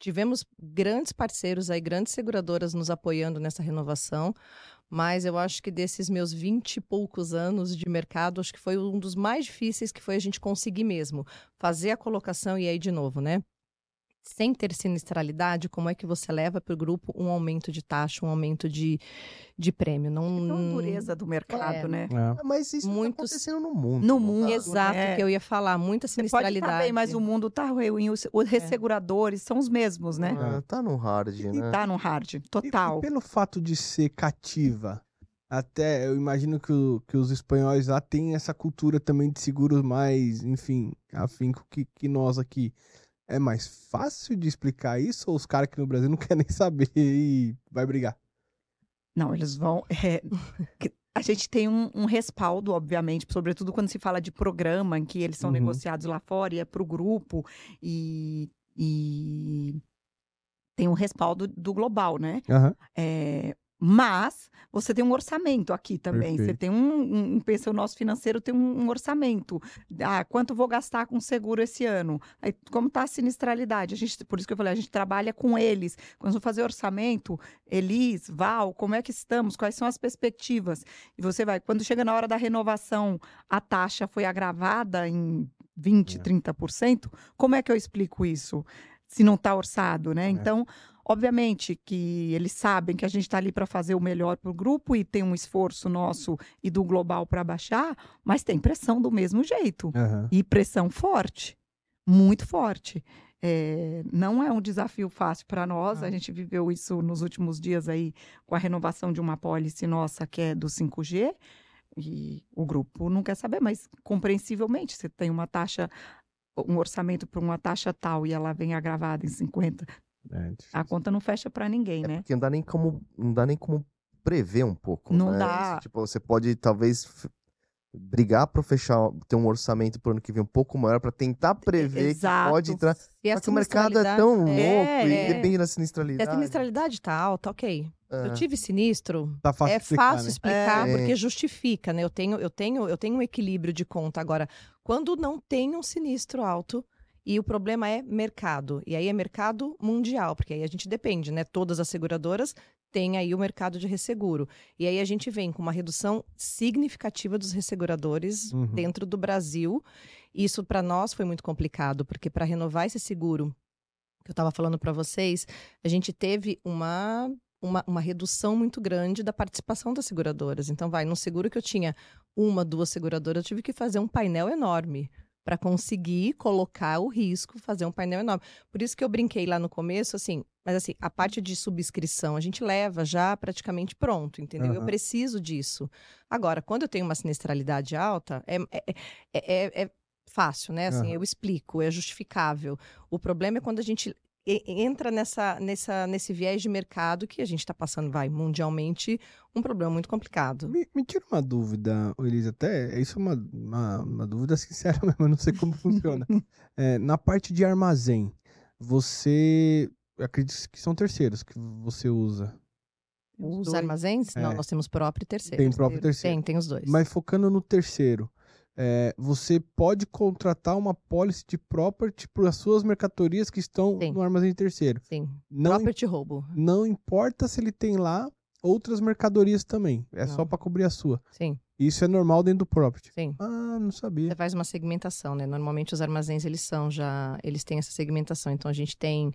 tivemos grandes parceiros aí, grandes seguradoras nos apoiando nessa renovação, mas eu acho que desses meus 20 e poucos anos de mercado, acho que foi um dos mais difíceis que foi a gente conseguir mesmo fazer a colocação e aí de novo, né? Sem ter sinistralidade, como é que você leva para o grupo um aumento de taxa, um aumento de, de prêmio? Não, É uma dureza do mercado, É. né? É. Mas isso Muitos- tá acontecendo no mundo. No mundo, tá? Exato, né? que eu ia falar, muita Você pode sinistralidade. estar bem, mas o mundo tá ruim. Os, os resseguradores são os mesmos, né? Ah, tá no hard, E né? Tá no hard, E- total. E, pelo fato de ser cativa, até eu imagino que, o- que os espanhóis lá têm essa cultura também de seguros mais, enfim, afinco que, que nós aqui. É mais fácil de explicar isso ou os caras aqui no Brasil não querem nem saber e vai brigar? Não, eles vão. é, a gente tem um, um respaldo, obviamente, sobretudo quando se fala de programa, em que eles são Uhum. negociados lá fora e é para o grupo, e, e tem um respaldo do global, né? Aham. É, mas você tem um orçamento aqui também. Você Perfeito. tem um, um, pensa, o nosso financeiro tem um, um orçamento. Ah, quanto vou gastar com seguro esse ano? Aí, como está a sinistralidade? A gente, por isso que eu falei, a gente trabalha com eles. Quando eu fazer orçamento, Elis, Val, como é que estamos? Quais são as perspectivas? E você vai, quando chega na hora da renovação, a taxa foi agravada em 20, É. 30%, como é que eu explico isso? Se não está orçado, né? Então, Obviamente que eles sabem que a gente está ali para fazer o melhor para o grupo e tem um esforço nosso e do global para baixar, mas tem pressão do mesmo jeito. Aham. E pressão forte, muito forte. É, não é um desafio fácil para nós, Ah. a gente viveu isso nos últimos dias aí com a renovação de uma pólice nossa que é do 5G. E o grupo não quer saber, mas compreensivelmente, você tem uma taxa, um orçamento para uma taxa tal e ela vem agravada em 50, É a conta não fecha para ninguém, É né? porque não dá nem como, não dá nem como prever um pouco. Não né? dá. Tipo, você pode talvez brigar para fechar, ter um orçamento pro ano que vem um pouco maior para tentar prever Exato. que pode entrar. E a Só que o mercado é tão louco É, e é. depende da Se sinistralidade. a sinistralidade tá alta, ok. É. Eu tive sinistro, Tá fácil é explicar, fácil né? explicar É. porque justifica, né? Eu tenho, eu tenho, eu tenho um equilíbrio de conta agora. Quando não tem um sinistro alto e o problema é mercado, e aí é mercado mundial, porque aí a gente depende, né? Todas as seguradoras têm aí o mercado de resseguro. E aí a gente vem com uma redução significativa dos resseguradores Uhum. dentro do Brasil. Isso para nós foi muito complicado, porque para renovar esse seguro que eu estava falando para vocês, a gente teve uma uma, uma redução muito grande da participação das seguradoras. Então, vai, num seguro que eu tinha uma, duas seguradoras, eu tive que fazer um painel enorme para conseguir colocar o risco, fazer um painel enorme. Por isso que eu brinquei lá no começo, assim, mas assim, a parte de subscrição a gente leva já praticamente pronto, entendeu? Eu Aham. preciso disso. Agora, quando eu tenho uma sinistralidade alta, é, é, é, é- é fácil, né? Assim, Aham. eu explico, é justificável. O problema é quando a gente e- entra nessa, nessa, nesse viés de mercado que a gente está passando, vai, mundialmente, um problema muito complicado. Me, me tira uma dúvida, Elisa, até isso é uma, uma, uma dúvida sincera mesmo, eu não sei como funciona. É, na parte de armazém, você, acredito que são terceiros que você usa, Os dois. armazéns? Não, É. nós temos próprio e terceiro. tem próprio terceiro. Tem, tem os dois. Mas focando no terceiro, é, você pode contratar uma policy de property para as suas mercadorias que estão Sim. no armazém terceiro. Sim, Não, property roubo. não importa se ele tem lá outras mercadorias também, é só Não. para cobrir a sua. Sim, Isso é normal dentro do property. sim. Ah, não sabia. Você faz uma segmentação, né? Normalmente os armazéns eles são já, eles têm essa segmentação. Então a gente tem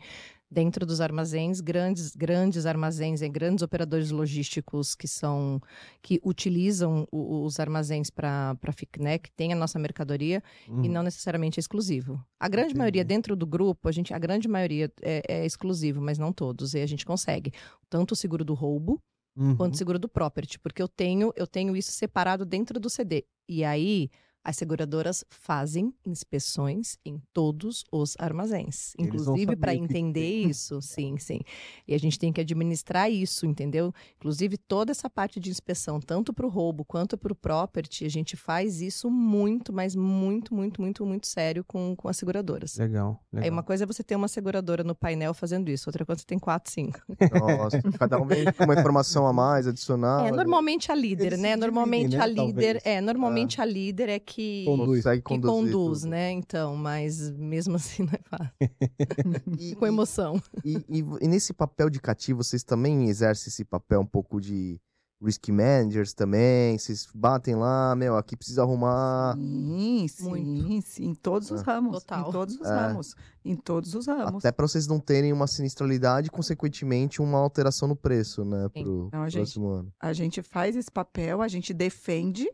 dentro dos armazéns grandes, grandes armazéns, e grandes operadores logísticos que são que utilizam os armazéns para né, que tem a nossa mercadoria e Uhum. não necessariamente é exclusivo. A grande Entendi. maioria dentro do grupo, a gente, a grande maioria é, é exclusivo, mas não todos. E a gente consegue tanto o seguro do roubo Uhum. quanto o seguro do property, porque eu tenho, eu tenho isso separado dentro do CD. E aí as seguradoras fazem inspeções em todos os armazéns, inclusive para que que entender tem. isso, sim, sim. E a gente tem que administrar isso, entendeu? Inclusive toda essa parte de inspeção, tanto para o roubo quanto para o property, a gente faz isso muito, mas muito, muito, muito, muito sério com, com as seguradoras. Legal, legal. Aí uma coisa é você ter uma seguradora no painel fazendo isso, outra coisa é você tem quatro, cinco. Nossa, cada um vem com uma informação a mais, adicional. É, normalmente a líder, Eles né? Normalmente dividem, a né, líder, talvez. é, normalmente a líder é que que Conduz. Que conduzir conduz, tudo. né? Então, mas mesmo assim não é fácil. Com emoção. e, e, e nesse papel de cativo, vocês também exercem esse papel um pouco de risk managers também? Vocês batem lá, meu, aqui precisa arrumar. Sim, sim, Muito. sim, em todos os Ah. ramos. Total. Em todos os É. ramos. Em todos os ramos. Até para vocês não terem uma sinistralidade e, consequentemente, uma alteração no preço, né? Sim. Pro Então, a gente- próximo ano. A gente faz esse papel, a gente defende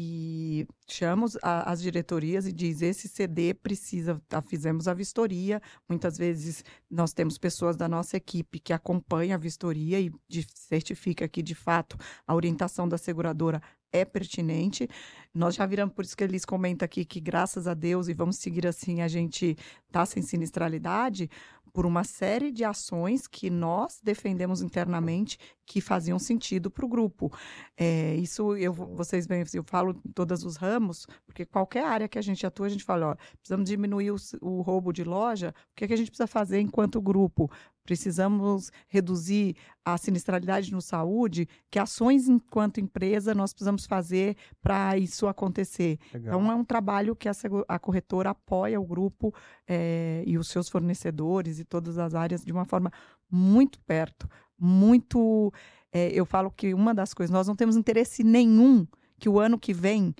e chama os- a- as diretorias e diz esse CD precisa, tá, fizemos a vistoria. Muitas vezes nós temos pessoas da nossa equipe que acompanham a vistoria e de- certifica que de fato a orientação da seguradora é pertinente. Nós já viramos, por isso que eles comentam aqui que graças a Deus e vamos seguir assim, a gente tá sem sinistralidade por uma série de ações que nós defendemos internamente que faziam sentido para o grupo. É, isso eu, vocês veem, eu falo todos os ramos, porque qualquer área que a gente atua, a gente fala, ó, precisamos diminuir o, o roubo de loja, o que, é que a gente precisa fazer enquanto grupo? Precisamos reduzir a sinistralidade no saúde, que ações enquanto empresa nós precisamos fazer para isso acontecer. Legal. Então, é um trabalho que a, a corretora apoia o grupo eh, e os seus fornecedores e todas as áreas de uma forma muito perto, muito. eh, eu falo que uma das coisas, nós não temos interesse nenhum que o ano que vem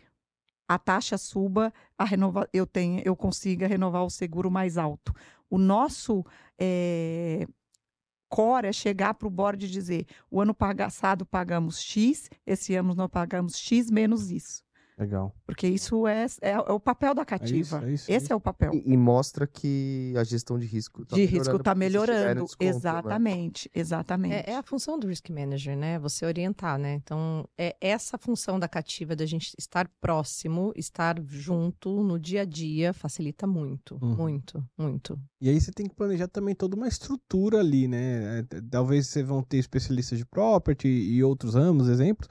a taxa suba, a renova, eu, tenho, eu consiga renovar o seguro mais alto. O nosso eh, core é chegar para o board e dizer: o ano passado pagamos X, esse ano nós pagamos X menos isso. Legal. Porque isso é, é, é o papel da É isso, cativa. é isso, é Esse isso. é o papel. E, e mostra que a gestão de risco tá de risco está melhorando. desconto, né? exatamente, exatamente. É, é a função do risk manager, né? Você orientar, né? Então, é essa função da cativa da gente estar próximo, estar junto no dia a dia, facilita muito, Uhum. muito, muito. E aí você tem que planejar também toda uma estrutura ali, né? Talvez vocês vão ter especialistas de property e outros ramos, exemplos.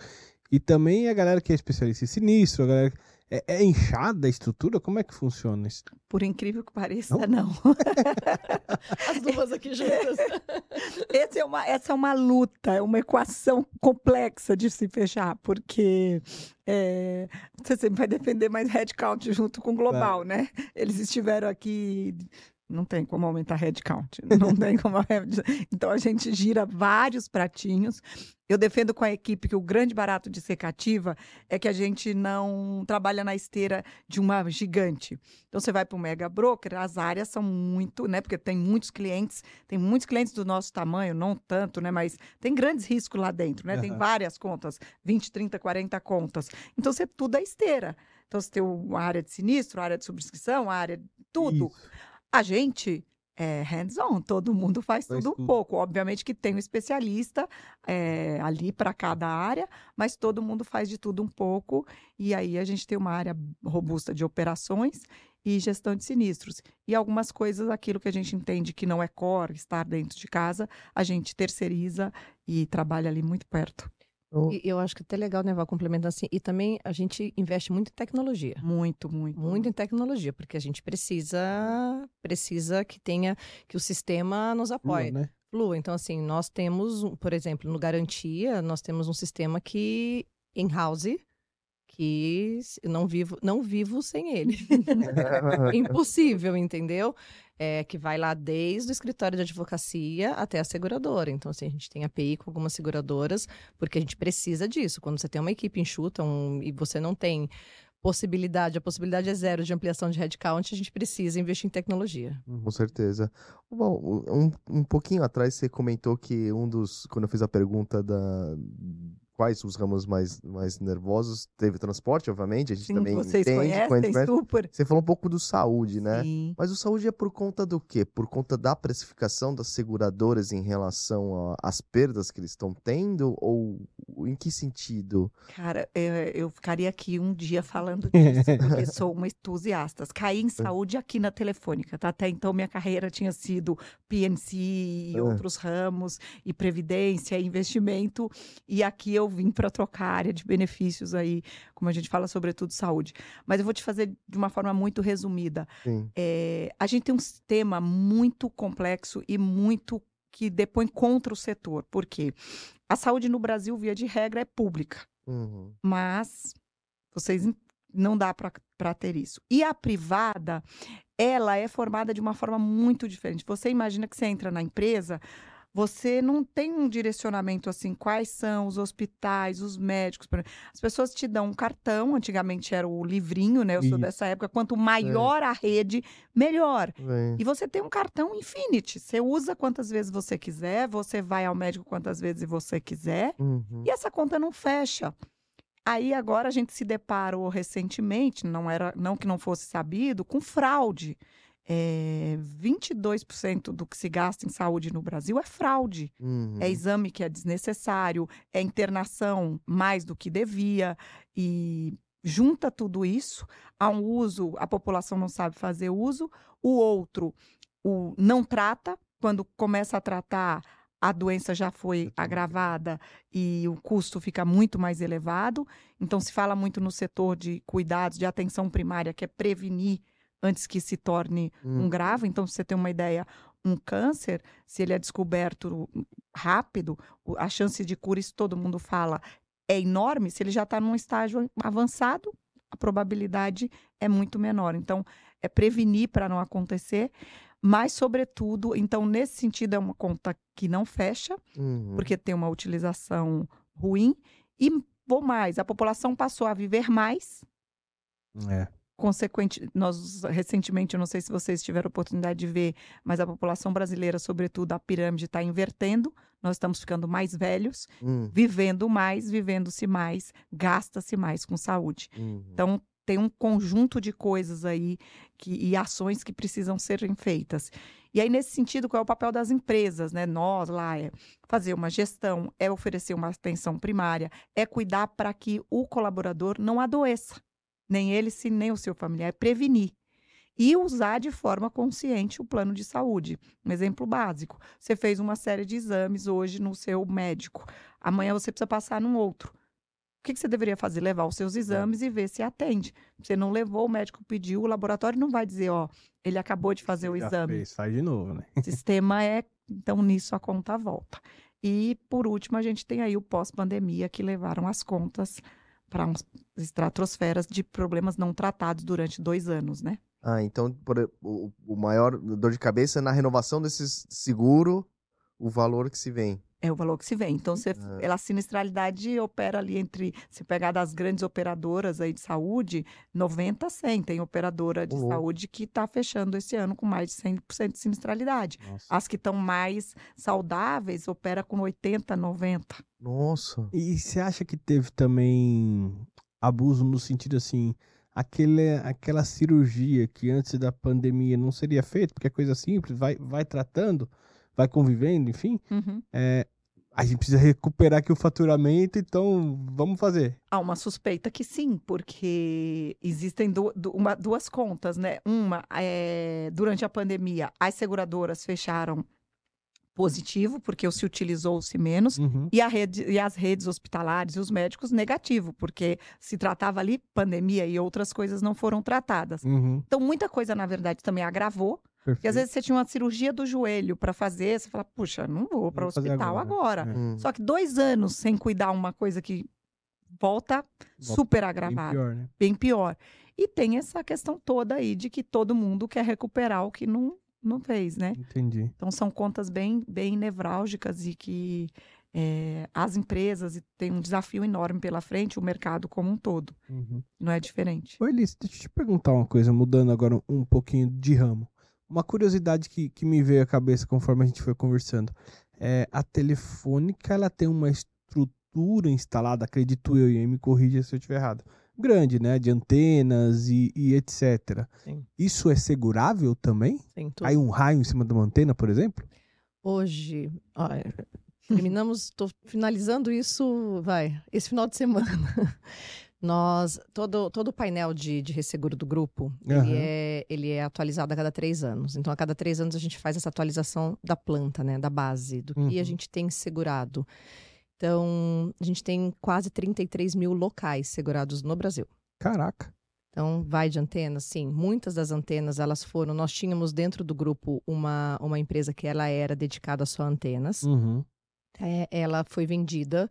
E também a galera que é especialista em sinistro, a galera... É, é inchada a estrutura? Como é que funciona isso? Por incrível que pareça, não. As duas aqui juntas. Esse é uma, essa é uma luta, é uma equação complexa de se fechar, porque é, você sempre vai defender mais headcount junto com o global, né? Eles estiveram aqui. Não tem como aumentar headcount. Não tem como. Então a gente gira vários pratinhos. Eu defendo com a equipe que o grande barato de ser cativa é que a gente não trabalha na esteira de uma gigante. Então você vai para o mega broker, as áreas são muito, né? Porque tem muitos clientes, tem muitos clientes do nosso tamanho, não tanto, né? Mas tem grandes riscos lá dentro, né? Tem várias contas, 20, 30, 40 contas. Então você tudo é esteira. Então você tem uma área de sinistro, área de subscrição, área de tudo. Isso. A gente é hands-on, todo mundo faz, Faz tudo um tudo. pouco. Obviamente que tem um especialista é, ali para cada área, mas todo mundo faz de tudo um pouco. E aí a gente tem uma área robusta de operações e gestão de sinistros. E algumas coisas, aquilo que a gente entende que não é core, estar dentro de casa, a gente terceiriza e trabalha ali muito perto. Então, E eu acho que é até legal, né, Val, complementando assim. E também a gente investe muito em tecnologia. Muito, muito. Muito em tecnologia, porque a gente precisa precisa que tenha que o sistema nos apoie. Flua, né? Flua. Então, assim, nós temos, por exemplo, no Garantia, nós temos um sistema que, in-house, que s- eu não vivo, não vivo sem ele. Impossível, entendeu? É, que vai lá desde o escritório de advocacia até a seguradora. Então, assim, a gente tem API com algumas seguradoras, porque a gente precisa disso. Quando você tem uma equipe enxuta um, e você não tem possibilidade, a possibilidade é zero de ampliação de headcount, a gente precisa investir em tecnologia. Com certeza. Bom, um, um pouquinho atrás você comentou que um dos. Quando eu fiz a pergunta da. Quais os ramos mais, mais nervosos? Teve transporte, obviamente. A gente Sim, também vocês entende. conhecem conhece- super. Você falou um pouco do saúde, né? Sim. Mas o saúde é por conta do quê? Por conta da precificação das seguradoras em relação às perdas que eles estão tendo? Ou em que sentido? Cara, é, eu ficaria aqui um dia falando disso, porque sou uma entusiasta. Caí em saúde aqui na Telefônica, tá? Até então minha carreira tinha sido PNC e Ah. outros ramos, e previdência, e investimento, e aqui eu vim para trocar a área de benefícios aí, como a gente fala, sobretudo saúde. Mas eu vou te fazer de uma forma muito resumida. É, a gente tem um sistema muito complexo e muito que depõe contra o setor. Por quê? A saúde no Brasil, via de regra, é pública Uhum. mas vocês não dá para ter isso. E a privada, ela é formada de uma forma muito diferente. Você imagina que você entra na empresa, você não tem um direcionamento assim, quais são os hospitais, os médicos. As pessoas te dão um cartão, antigamente era o livrinho, né? Eu sou Isso. dessa época. Quanto maior a rede, melhor. Bem, E você tem um cartão Infinity. Você usa quantas vezes você quiser, você vai ao médico quantas vezes você quiser, uhum. e essa conta não fecha. Aí agora a gente se deparou recentemente, não era, não que não fosse sabido, com fraude. É, 22% do que se gasta em saúde no Brasil é fraude. Uhum. É exame que é desnecessário, é internação mais do que devia e junta tudo isso a um uso, a população não sabe fazer uso, o outro o não trata, quando começa a tratar a doença já foi agravada e o custo fica muito mais elevado. Então se fala muito no setor de cuidados, de atenção primária, que é prevenir antes que se torne um Hum. grave. Então, pra você ter uma ideia, um câncer, se ele é descoberto rápido, a chance de cura, isso todo mundo fala, é enorme. Se ele já está num estágio avançado, a probabilidade é muito menor. Então, é prevenir para não acontecer. Mas, sobretudo, então, nesse sentido, é uma conta que não fecha, Uhum. porque tem uma utilização ruim. E, vou mais, a população passou a viver mais, É. consequente, nós recentemente, eu não sei se vocês tiveram oportunidade de ver, mas a população brasileira, sobretudo a pirâmide, está invertendo. Nós estamos ficando mais velhos, Hum, vivendo mais, vivendo-se mais, gasta-se mais com saúde. uhum. Então, tem um conjunto de coisas aí que, e ações que precisam serem feitas. E aí, nesse sentido, qual é o papel das empresas, né? Nós lá é fazer uma gestão, é oferecer uma atenção primária, é cuidar para que o colaborador não adoeça, nem ele, se nem o seu familiar, é prevenir. E usar de forma consciente o plano de saúde. Um exemplo básico: você fez uma série de exames hoje no seu médico, amanhã você precisa passar num outro. O que, que você deveria fazer? Levar os seus exames e ver se atende. Você não levou, o médico pediu, o laboratório não vai dizer, ó, ele acabou de fazer o Já exame. fez, faz de novo, né? O sistema é, então nisso a conta volta. E por último, a gente tem aí o pós-pandemia que levaram as contas para estratosferas de problemas não tratados durante dois anos, né? Ah, então por o, o maior dor de cabeça é na renovação desse seguro, o valor que se vem. É o valor que se vê. Então, você, Ah. ela, a sinistralidade opera ali entre, se pegar das grandes operadoras aí de saúde, 90 a 100. Tem operadora de louco. saúde que está fechando esse ano com mais de 100% de sinistralidade. Nossa. As que estão mais saudáveis opera com 80, 90. Nossa. E você acha que teve também abuso no sentido assim, aquele, aquela cirurgia que antes da pandemia não seria feita, porque é coisa simples, vai, vai tratando, vai convivendo, enfim, é, a gente precisa recuperar aqui o faturamento, então vamos fazer. Há uma suspeita que sim, porque existem du- du- uma- duas contas, né? Uma, é, durante a pandemia, as seguradoras fecharam positivo, porque se utilizou-se menos, Uhum. e, rede, e as redes hospitalares e os médicos negativo, porque se tratava ali pandemia e outras coisas não foram tratadas. Uhum. Então, muita coisa, na verdade, também agravou, porque às vezes você tinha uma cirurgia do joelho para fazer, você fala, puxa, não vou para o hospital agora. agora. É. Hum. Só que dois anos sem cuidar uma coisa que volta super Bem agravada, pior, né? bem pior. E tem essa questão toda aí de que todo mundo quer recuperar o que não, não fez, né? Entendi. Então são contas bem, bem nevrálgicas e que é, as empresas têm um desafio enorme pela frente, o mercado como um todo. Uhum. Não é diferente. Oi, Liz, deixa eu te perguntar uma coisa, mudando agora um pouquinho de ramo. Uma curiosidade que, que me veio à cabeça conforme a gente foi conversando. É, a Telefônica, ela tem uma estrutura instalada, acredito eu, e aí me corrija se eu estiver errado, grande, né? De antenas e, e etc. Sim. Isso é segurável também? Sim, tudo. Cai um raio em cima de uma antena, por exemplo? Hoje, ó, terminamos, estou finalizando isso, vai, esse final de semana. Nós, todo, todo o painel de, de resseguro do grupo, Aham. ele, é, ele é atualizado a cada três anos. Então, a cada três anos a gente faz essa atualização da planta, né, da base, do que Uhum. a gente tem segurado. Então, a gente tem quase 33 mil locais segurados no Brasil. Caraca. Então, vai de antenas, sim. Muitas das antenas, elas foram... Nós tínhamos dentro do grupo uma, uma empresa que ela era dedicada só a antenas. Uhum. É, ela foi vendida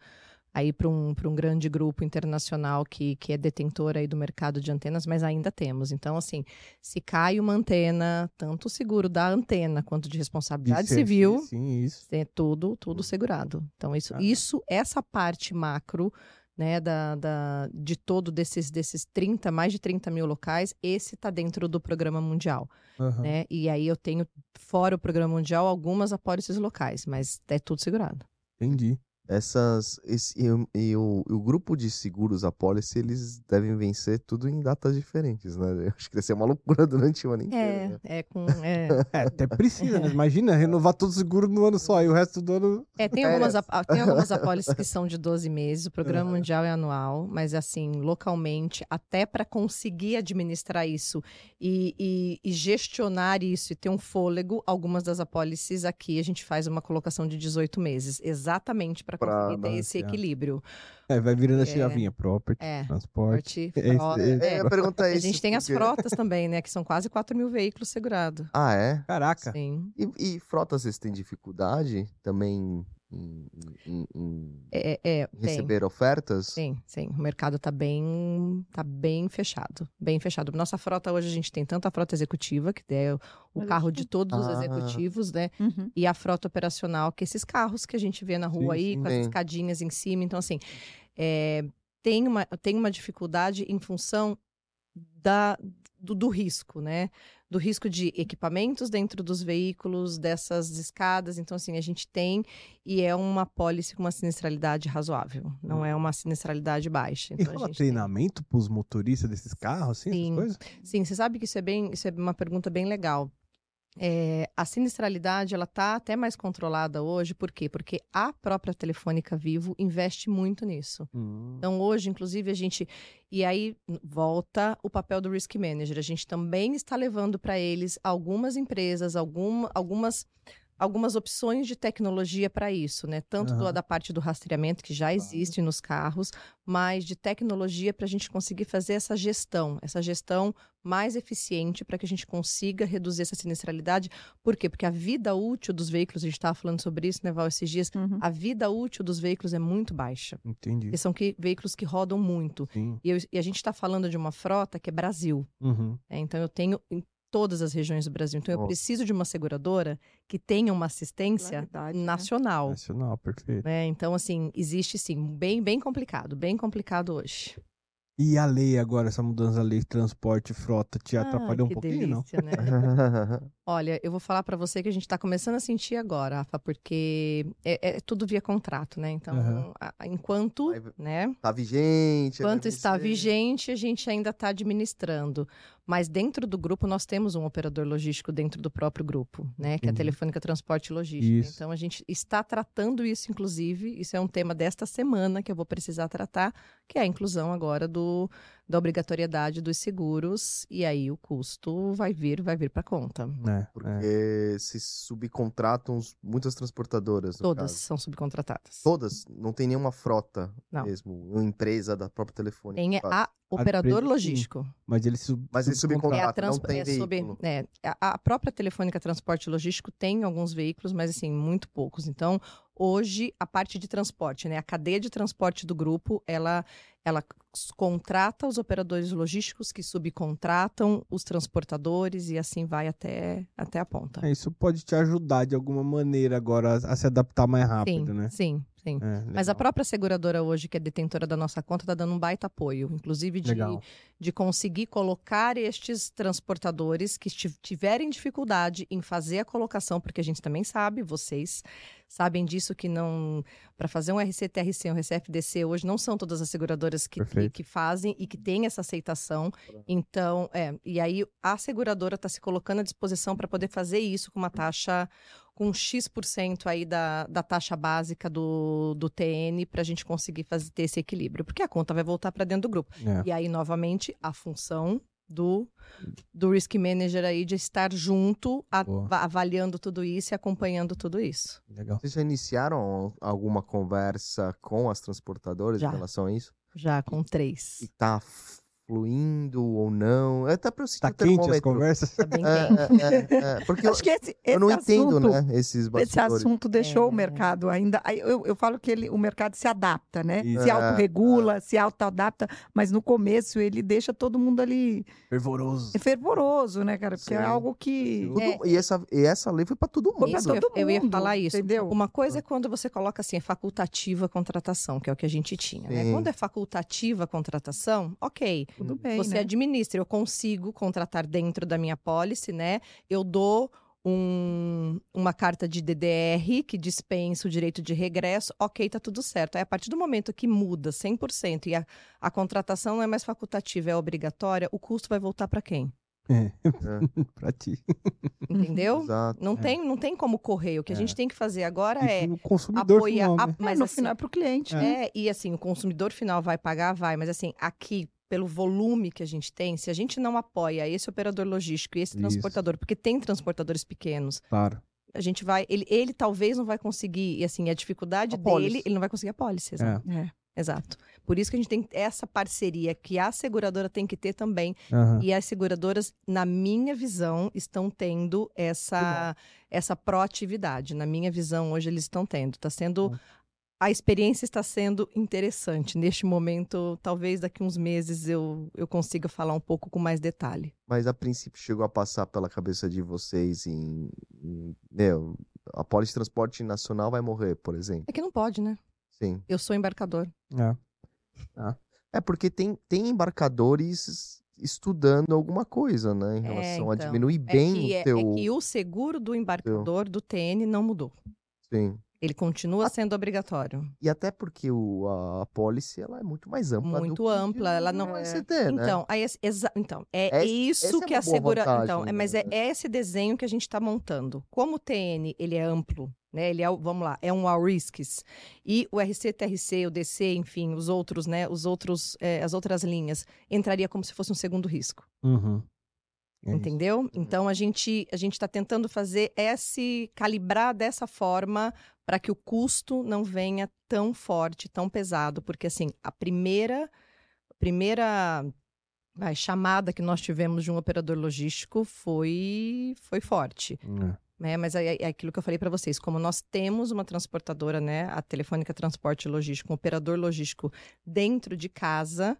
aí para um, um grande grupo internacional que, que é detentor aí do mercado de antenas, mas ainda temos. Então, assim, se cai uma antena, tanto o seguro da antena quanto de responsabilidade é- civil, Sim, isso. é tudo, tudo segurado. Então, isso, Ah. isso essa parte macro, né, da, da, de todo desses, desses 30, mais de 30 mil locais, esse está dentro do programa mundial, Aham. né? E aí eu tenho, fora o programa mundial, algumas apólices locais, mas é tudo segurado. Entendi. Essas. Esse, e, o- e o, e o grupo de seguros, a policy, eles devem vencer tudo em datas diferentes, né? Eu acho que deve ser uma loucura durante o ano inteiro. É, né? é com. É, É, até precisa, né? Imagina renovar todo o seguro no ano só e o resto do ano. É, tem algumas, ap- tem algumas apólices que são de 12 meses, o programa mundial é anual, mas assim, localmente, até para conseguir administrar isso e, e- e gestionar isso e ter um fôlego, algumas das apólices aqui a gente faz uma colocação de 18 meses, exatamente para Pra conseguir ter esse equilíbrio. É, vai virando a É. chavinha. Property, É, transporte. Porte, É frota, é. É, é. A gente tem as frotas também, né? Que são quase 4 mil veículos segurados. Ah, é? Caraca. Sim. E, e frotas, vocês têm dificuldade também em, em- em É, é, tem. receber ofertas? Sim, sim. O mercado tá bem, tá bem fechado, bem fechado. Nossa frota hoje a gente tem tanto a frota executiva, que é o carro de todos os Ah. executivos, né? Uhum. E a frota operacional, que é esses carros que a gente vê na rua Sim, aí, sim. com as Sim. escadinhas em cima. Então, assim, é, tem, uma, tem uma dificuldade em função da, do, do risco, né? Do risco de equipamentos dentro dos veículos, dessas escadas. Então, assim, a gente tem e é uma pólice com uma sinistralidade razoável. Não é uma sinistralidade baixa. E Então, a rola treinamento pros motoristas desses carros, assim, Sim. essas coisas? Sim, você sabe que isso é bem, isso é uma pergunta bem legal. É, a sinistralidade ela está até mais controlada hoje, por quê? Porque a própria Telefônica Vivo investe muito nisso. Hum. Então, hoje, inclusive, a gente. E aí volta o papel do Risk Manager. A gente também está levando para eles algumas empresas, alguma, algumas. Algumas opções de tecnologia para isso, né? Tanto do- Aham. da parte do rastreamento, que já existe nos carros, mas de tecnologia para a gente conseguir fazer essa gestão, essa gestão mais eficiente para que a gente consiga reduzir essa sinistralidade. Por quê? Porque a vida útil dos veículos, a gente estava falando sobre isso, né, Val, esses dias, Uhum. a vida útil dos veículos é muito baixa. Entendi. Porque são que- veículos que rodam muito. Sim. E, eu- e a gente está falando de uma frota que é Brasil. Uhum. né? Então eu tenho todas as regiões do Brasil. Então eu Ó. preciso de uma seguradora que tenha uma assistência Claridade, né? nacional. Nacional, perfeito. né? Então, assim, existe sim, bem, bem complicado, bem complicado hoje. E a lei agora, essa mudança da lei de transporte e frota, te Ah, atrapalhou um pouquinho, não? delícia, né? Olha, eu vou falar para você que a gente está começando a sentir agora, Rafa, porque é, é tudo via contrato, né? Então, Aham. a- enquanto, Vai- né? tá vigente. Enquanto está vencer. vigente, a gente ainda está administrando. Mas dentro do grupo, nós temos um operador logístico dentro do próprio grupo, né? Que é a. Telefônica Transporte e Logística. Isso. Então, a gente está tratando isso, inclusive. Isso é um tema desta semana que eu vou precisar tratar, que é a inclusão agora do, da obrigatoriedade dos seguros. E aí o custo vai vir, vai vir para conta. É, é. Porque se subcontratam muitas transportadoras. Todas caso. são subcontratadas. Todas? Não tem nenhuma frota Não. mesmo. Uma empresa da própria telefone. Tem a operador sim. logístico. Mas ele sub, Mas ele subcontrata. É a, Contrato, não trans... tem é veículo. é, a- a própria Telefônica Transporte Logístico tem alguns veículos, mas assim, muito poucos. Então, hoje, a parte de transporte, né? A cadeia de transporte do grupo, ela, ela contrata os operadores logísticos que subcontratam os transportadores e assim vai até, até a ponta. É, isso pode te ajudar de alguma maneira agora a, a se adaptar mais rápido, sim, né? sim, sim. É, Mas a própria seguradora hoje, que é detentora da nossa conta, está dando um baita apoio, inclusive de, Legal. de conseguir colocar estes transportadores que tiverem dificuldade em fazer a colocação, porque a gente também sabe, vocês sabem disso, que não. Para fazer um RCTRC, um RCFDC, hoje não são todas as seguradoras que, que, Perfeito. que fazem e que têm essa aceitação. Então, é. E aí a seguradora está se colocando à disposição para poder fazer isso com uma taxa com X% aí da, da taxa básica do, do TN para a gente conseguir fazer, ter esse equilíbrio. Porque a conta vai voltar para dentro do grupo. É. E aí, novamente, a função do, do Risk Manager aí de estar junto, a- avaliando tudo isso e acompanhando tudo isso. Legal. Vocês já iniciaram alguma conversa com as transportadoras Já. em relação a isso? Já com três. E tá fluindo ou não. É Até pra eu sentir Tá o quente as conversas? Tá bem É, quente. é, é, é, porque eu, Acho que esse, eu não esse entendo, assunto- né, esses Esse bastidores. assunto deixou É. o mercado ainda. Eu, eu falo que ele, o mercado se adapta, né? Isso. Se É, autorregula, se autoadapta, mas no começo ele deixa todo mundo ali Fervoroso. fervoroso, né, cara? Porque é Sim. algo que. Tudo- É. E, essa, e essa lei foi pra todo mundo. Isso, todo eu, eu ia mundo, falar isso. entendeu? Uma coisa é quando você coloca assim, é facultativa a contratação, que é o que a gente tinha. Né? Quando é facultativa a contratação, ok. Tudo bem, Você né? administra, eu consigo contratar dentro da minha pólice, né? Eu dou um- uma carta de DDR que dispensa o direito de regresso, ok, tá tudo certo. Aí, a partir do momento que muda 100% e a, a contratação não é mais facultativa, é obrigatória, o custo vai voltar para quem? É. pra ti. Entendeu? Exato. Não, É. tem, não tem como correr. O que a É. gente tem que fazer agora E é consumidor apoiar. final, a- né? É, mas no assim, final é pro cliente, né? é, e assim, o consumidor final vai pagar, vai, mas assim, aqui, pelo volume que a gente tem, se a gente não apoia esse operador logístico e esse Isso. transportador, porque tem transportadores pequenos, Claro. a gente vai, ele, ele talvez não vai conseguir, e assim, a dificuldade A dele, ele não vai conseguir a pólice, exato. É. exato. Por isso que a gente tem essa parceria que a seguradora tem que ter também, Aham. e as seguradoras, na minha visão, estão tendo essa, essa proatividade. Na minha visão, hoje eles estão tendo. Está sendo. Bom. A experiência está sendo interessante. Neste momento, talvez daqui uns meses eu, eu consiga falar um pouco com mais detalhe. Mas a princípio chegou a passar pela cabeça de vocês em. em meu, a de Transporte Nacional vai morrer, por exemplo. É que não pode, né? Sim. Eu sou embarcador. É. É porque tem, tem embarcadores estudando alguma coisa, né? Em É, relação a então. diminuir É bem que, o é- teu. é que o seguro do embarcador do TN não mudou. Sim. Ele continua sendo obrigatório. E até porque o, a, a pólice ela é muito mais ampla. Muito ampla, ela não- ST, né? Então, aí, exa- então é Essa- isso é que uma a segura. vantagem, então, é, mas né? é esse desenho que a gente está montando. Como o TN ele é amplo, né? Ele é, vamos lá, é um all risks e o RC, TRC, o DC, enfim, os outros, né? Os outros, é, as outras linhas entraria como se fosse um segundo risco. Uhum. É. Entendeu? Então a gente a gente está tentando fazer esse calibrar dessa forma para que o custo não venha tão forte, tão pesado, porque assim a primeira primeira vai, chamada que nós tivemos de um operador logístico foi foi forte, É. né? Mas é, é aquilo que eu falei para vocês, como nós temos uma transportadora, né, a Telefônica Transporte Logístico, um operador logístico dentro de casa.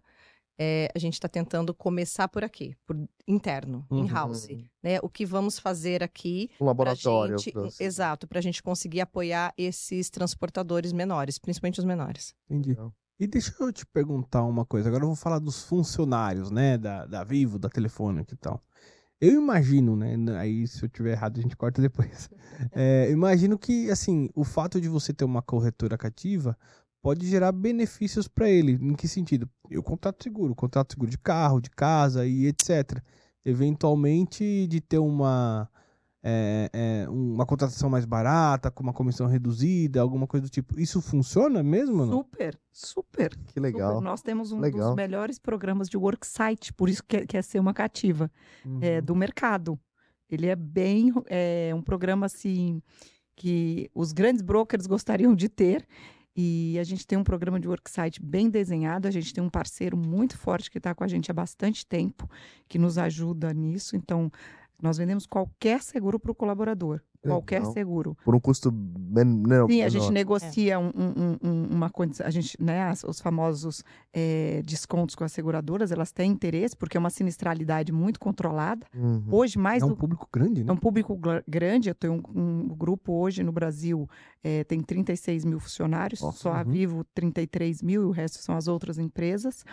É, a gente está tentando começar por aqui, por interno, Uhum. in-house né? O que vamos fazer aqui Um pra laboratório. gente, pra- exato, para a gente conseguir apoiar esses transportadores menores, principalmente os menores. Entendi. E deixa eu te perguntar uma coisa. Agora eu vou falar dos funcionários, né? Da, da Vivo, da Telefônica e tal. Eu imagino, né? Aí se eu tiver errado a gente corta depois. É, eu imagino que, assim, o fato de você ter uma corretora cativa pode gerar benefícios para ele. Em que sentido? Eu contrato seguro, contrato seguro de carro, de casa e etc. Eventualmente de ter uma é, é, uma contratação mais barata, com uma comissão reduzida, alguma coisa do tipo. Isso funciona mesmo não? Super, super. Que legal. super. Nós temos um Legal. dos melhores programas de worksite, por isso que quer ser uma cativa. é, Uhum. do mercado. Ele é bem é um programa assim que os grandes brokers gostariam de ter. E a gente tem um programa de worksite bem desenhado. A gente tem um parceiro muito forte que está com a gente há bastante tempo, que nos ajuda nisso. Então, nós vendemos qualquer seguro para o colaborador. Qualquer Legal. seguro. Por um custo men não, Sim, a gente menor. negocia um- um- um- uma condição, a gente, né, os famosos eh, descontos com as seguradoras, elas têm interesse, porque é uma sinistralidade muito controlada. Uhum. Hoje, mais É um do público grande, é né? um público grande. Eu tenho um, um grupo hoje no Brasil, eh, tem 36 mil funcionários, Nossa, só a uhum. Vivo 33 mil, e o resto são as outras empresas.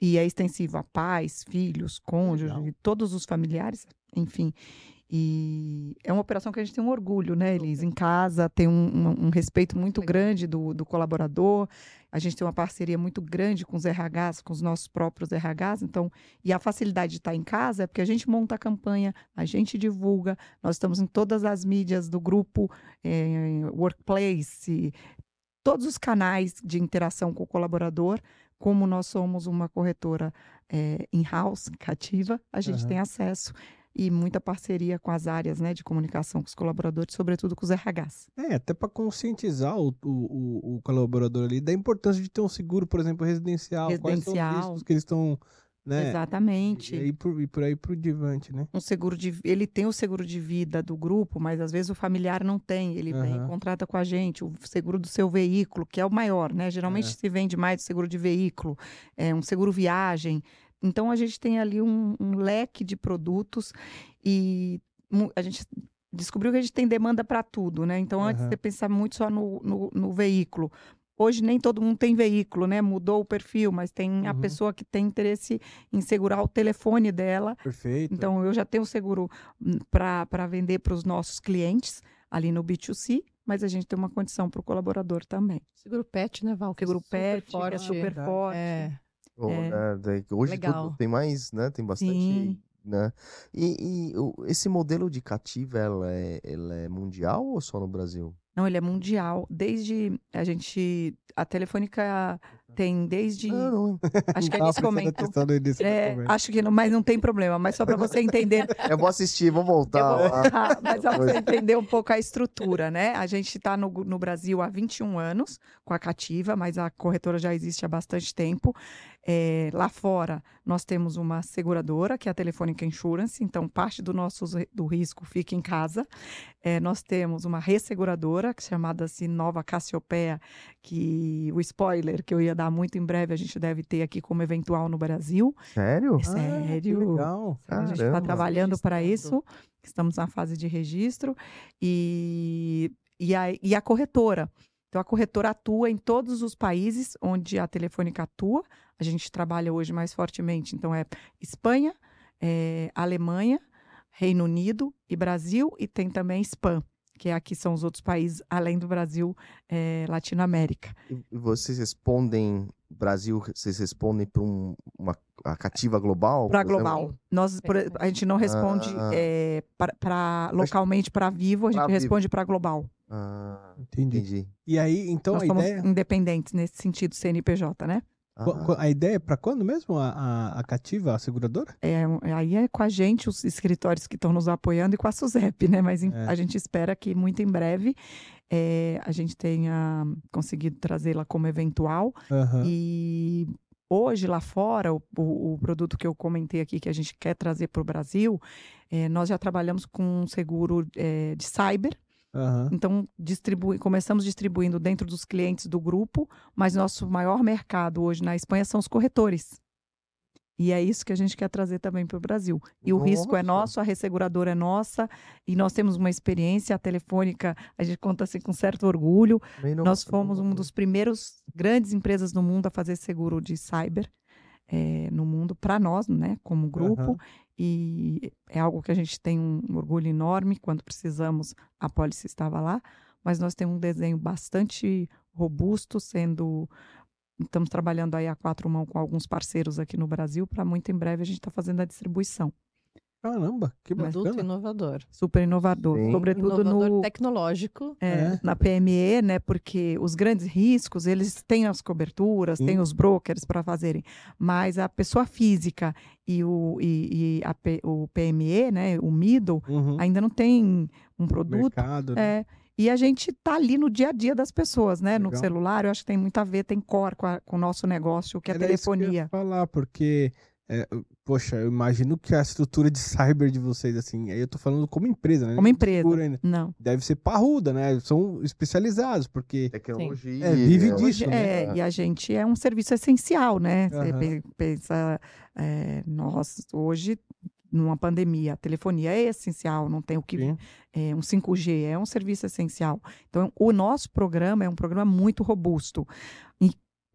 E é extensivo a pais, filhos, cônjuges, Legal. todos os familiares, enfim. E é uma operação que a gente tem um orgulho, né, Elis? Em casa, tem um, um- um respeito muito grande do, do colaborador. A gente tem uma parceria muito grande com os RHs, com os nossos próprios RHs. Então, e a facilidade de estar em casa é porque a gente monta a campanha, a gente divulga, nós estamos em todas as mídias do grupo, eh, workplace, todos os canais de interação com o colaborador. Como nós somos uma corretora eh, in-house, cativa, a gente Aham. tem acesso e muita parceria com as áreas né, de comunicação com os colaboradores, sobretudo com os RHs. É, até para conscientizar o, o, o- colaborador ali da importância de ter um seguro, por exemplo, residencial. Quais Residencial. riscos que eles estão né? Exatamente. E, por, e por aí pro divante, né? um seguro de ele tem o seguro de vida do grupo, mas às vezes o familiar não tem. Ele vem Aham. e contrata com a gente o seguro do seu veículo, que é o maior, né? Geralmente É. se vende mais o seguro de veículo, é um seguro viagem. Então a gente tem ali um, um leque de produtos e a gente descobriu que a gente tem demanda para tudo, né? Então antes Aham. você pensava muito só no, no, no veículo. Hoje nem todo mundo tem veículo, né? Mudou o perfil, mas tem a Uhum. pessoa que tem interesse em segurar o telefone dela Perfeito. então, eu já tenho seguro para vender para os nossos clientes ali no B2C, mas a gente tem uma condição para o colaborador também. Seguro pet, né, Val? É Seguro super pet, é forte. super verdade. forte. É. É. né, hoje tudo tem mais, né? Tem bastante. Sim. Né? E, e esse modelo de cativa, ela é, ela é mundial ou só no Brasil? Não, ele é mundial. Desde a gente. A Telefônica tem desde. Não, não. Acho que a prestando comentou. É, acho que não, mas não tem problema. Mas só para você entender, Eu vou assistir, vou voltar. vou lá. voltar, mas só para você entender um pouco a estrutura, né? A gente está no, no Brasil há 21 anos com a Cativa, mas a corretora já existe há bastante tempo. É, lá fora, nós temos uma seguradora, que é a Telefônica Insurance, então parte do nosso do risco fica em casa. É, nós temos uma resseguradora, que é chamada assim Nova Cassiopeia, que o spoiler que eu ia dar muito em breve, a gente deve ter aqui como eventual no Brasil. Sério? É Ah, que sério. legal. A gente está trabalhando para isso, estamos na fase de registro e, e, a, e a corretora. Então, a corretora atua em todos os países onde a Telefônica atua. A gente trabalha hoje mais fortemente. Então, é Espanha, é Alemanha, Reino Unido e Brasil, e tem também Spam, que é aqui são os outros países, além do Brasil, é, Latinoamérica. E vocês respondem, Brasil, vocês respondem para um, uma a cativa global? Para exemplo? global. Nós, por- a gente não responde Ah. é, Mas- localmente para Vivo, a gente Pra Vivo. responde para global. Ah, Entendi. entendi. E aí, então Nós a somos ideia, independentes nesse sentido, CNPJ, né? Ah, a ideia é para quando mesmo a, a, a cativa, a seguradora? É, aí é com a gente, os escritórios que estão nos apoiando e com a SUSEP, né? Mas em- É. a gente espera que muito em breve é, a gente tenha conseguido trazê-la como eventual. Aham. E hoje lá fora, o, o- o produto que eu comentei aqui que a gente quer trazer para o Brasil, é, nós já trabalhamos com um seguro é, de cyber. Aham. Então, distribui, começamos distribuindo dentro dos clientes do grupo, mas nosso maior mercado hoje na Espanha são os corretores. E é isso que a gente quer trazer também para o Brasil. E o risco é nosso, a resseguradora é nossa, e nós temos uma experiência a telefônica, a gente conta assim com certo orgulho. Nós fomos uma dos primeiros grandes empresas no mundo a fazer seguro de cyber eh, no mundo para nós, né, como grupo. Aham. E é algo que a gente tem um orgulho enorme. Quando precisamos, a pólice estava lá. Mas nós temos um desenho bastante robusto, sendo. Estamos trabalhando aí a quatro mãos com alguns parceiros aqui no Brasil, para muito em breve a gente está fazendo a distribuição. Caramba, que Produto bacana. inovador. Super inovador, Sim. sobretudo inovador no, tecnológico. é, É. na PME, né? Porque os grandes riscos, eles têm as coberturas, Sim. têm os brokers para fazerem, mas a pessoa física e o, e, e a o PME, né? O middle, Uhum. ainda não tem um produto. Mercado, né? É, e a gente tá ali no dia a dia das pessoas, né? No Legal. celular, eu acho que tem muito a ver, tem core com, a- com o nosso negócio, que é a Era isso que eu ia telefonia. falar, porque, é, poxa, eu imagino que a estrutura de cyber de vocês, assim, aí eu tô falando como empresa, né? Como empresa. ainda. Não. Deve ser parruda, né? São especializados, porque Tecnologia. É, vive né? disso. Hoje, né? é, e a gente é um serviço essencial, né? Você pensa, é, nós hoje, numa pandemia, a telefonia é essencial, não tem o que. É, um 5G é um serviço essencial. Então, o nosso programa é um programa muito robusto.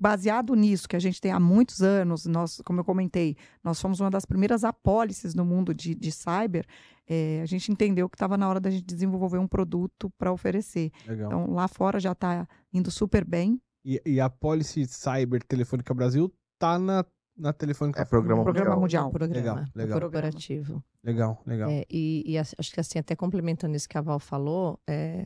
Baseado nisso, que a gente tem há muitos anos, nós, como eu comentei, nós fomos uma das primeiras apólices no mundo de, de cyber, é, a gente entendeu que estava na hora da gente desenvolver um produto para oferecer. legal. Então, lá fora já está indo super bem. E, e a Policy Cyber Telefônica Brasil tá na, na Telefônica É programa Programa mundial. mundial. Programa, Legal, legal. corporativo. Legal, legal. É, e, e acho que assim, até complementando isso que a Val falou, é,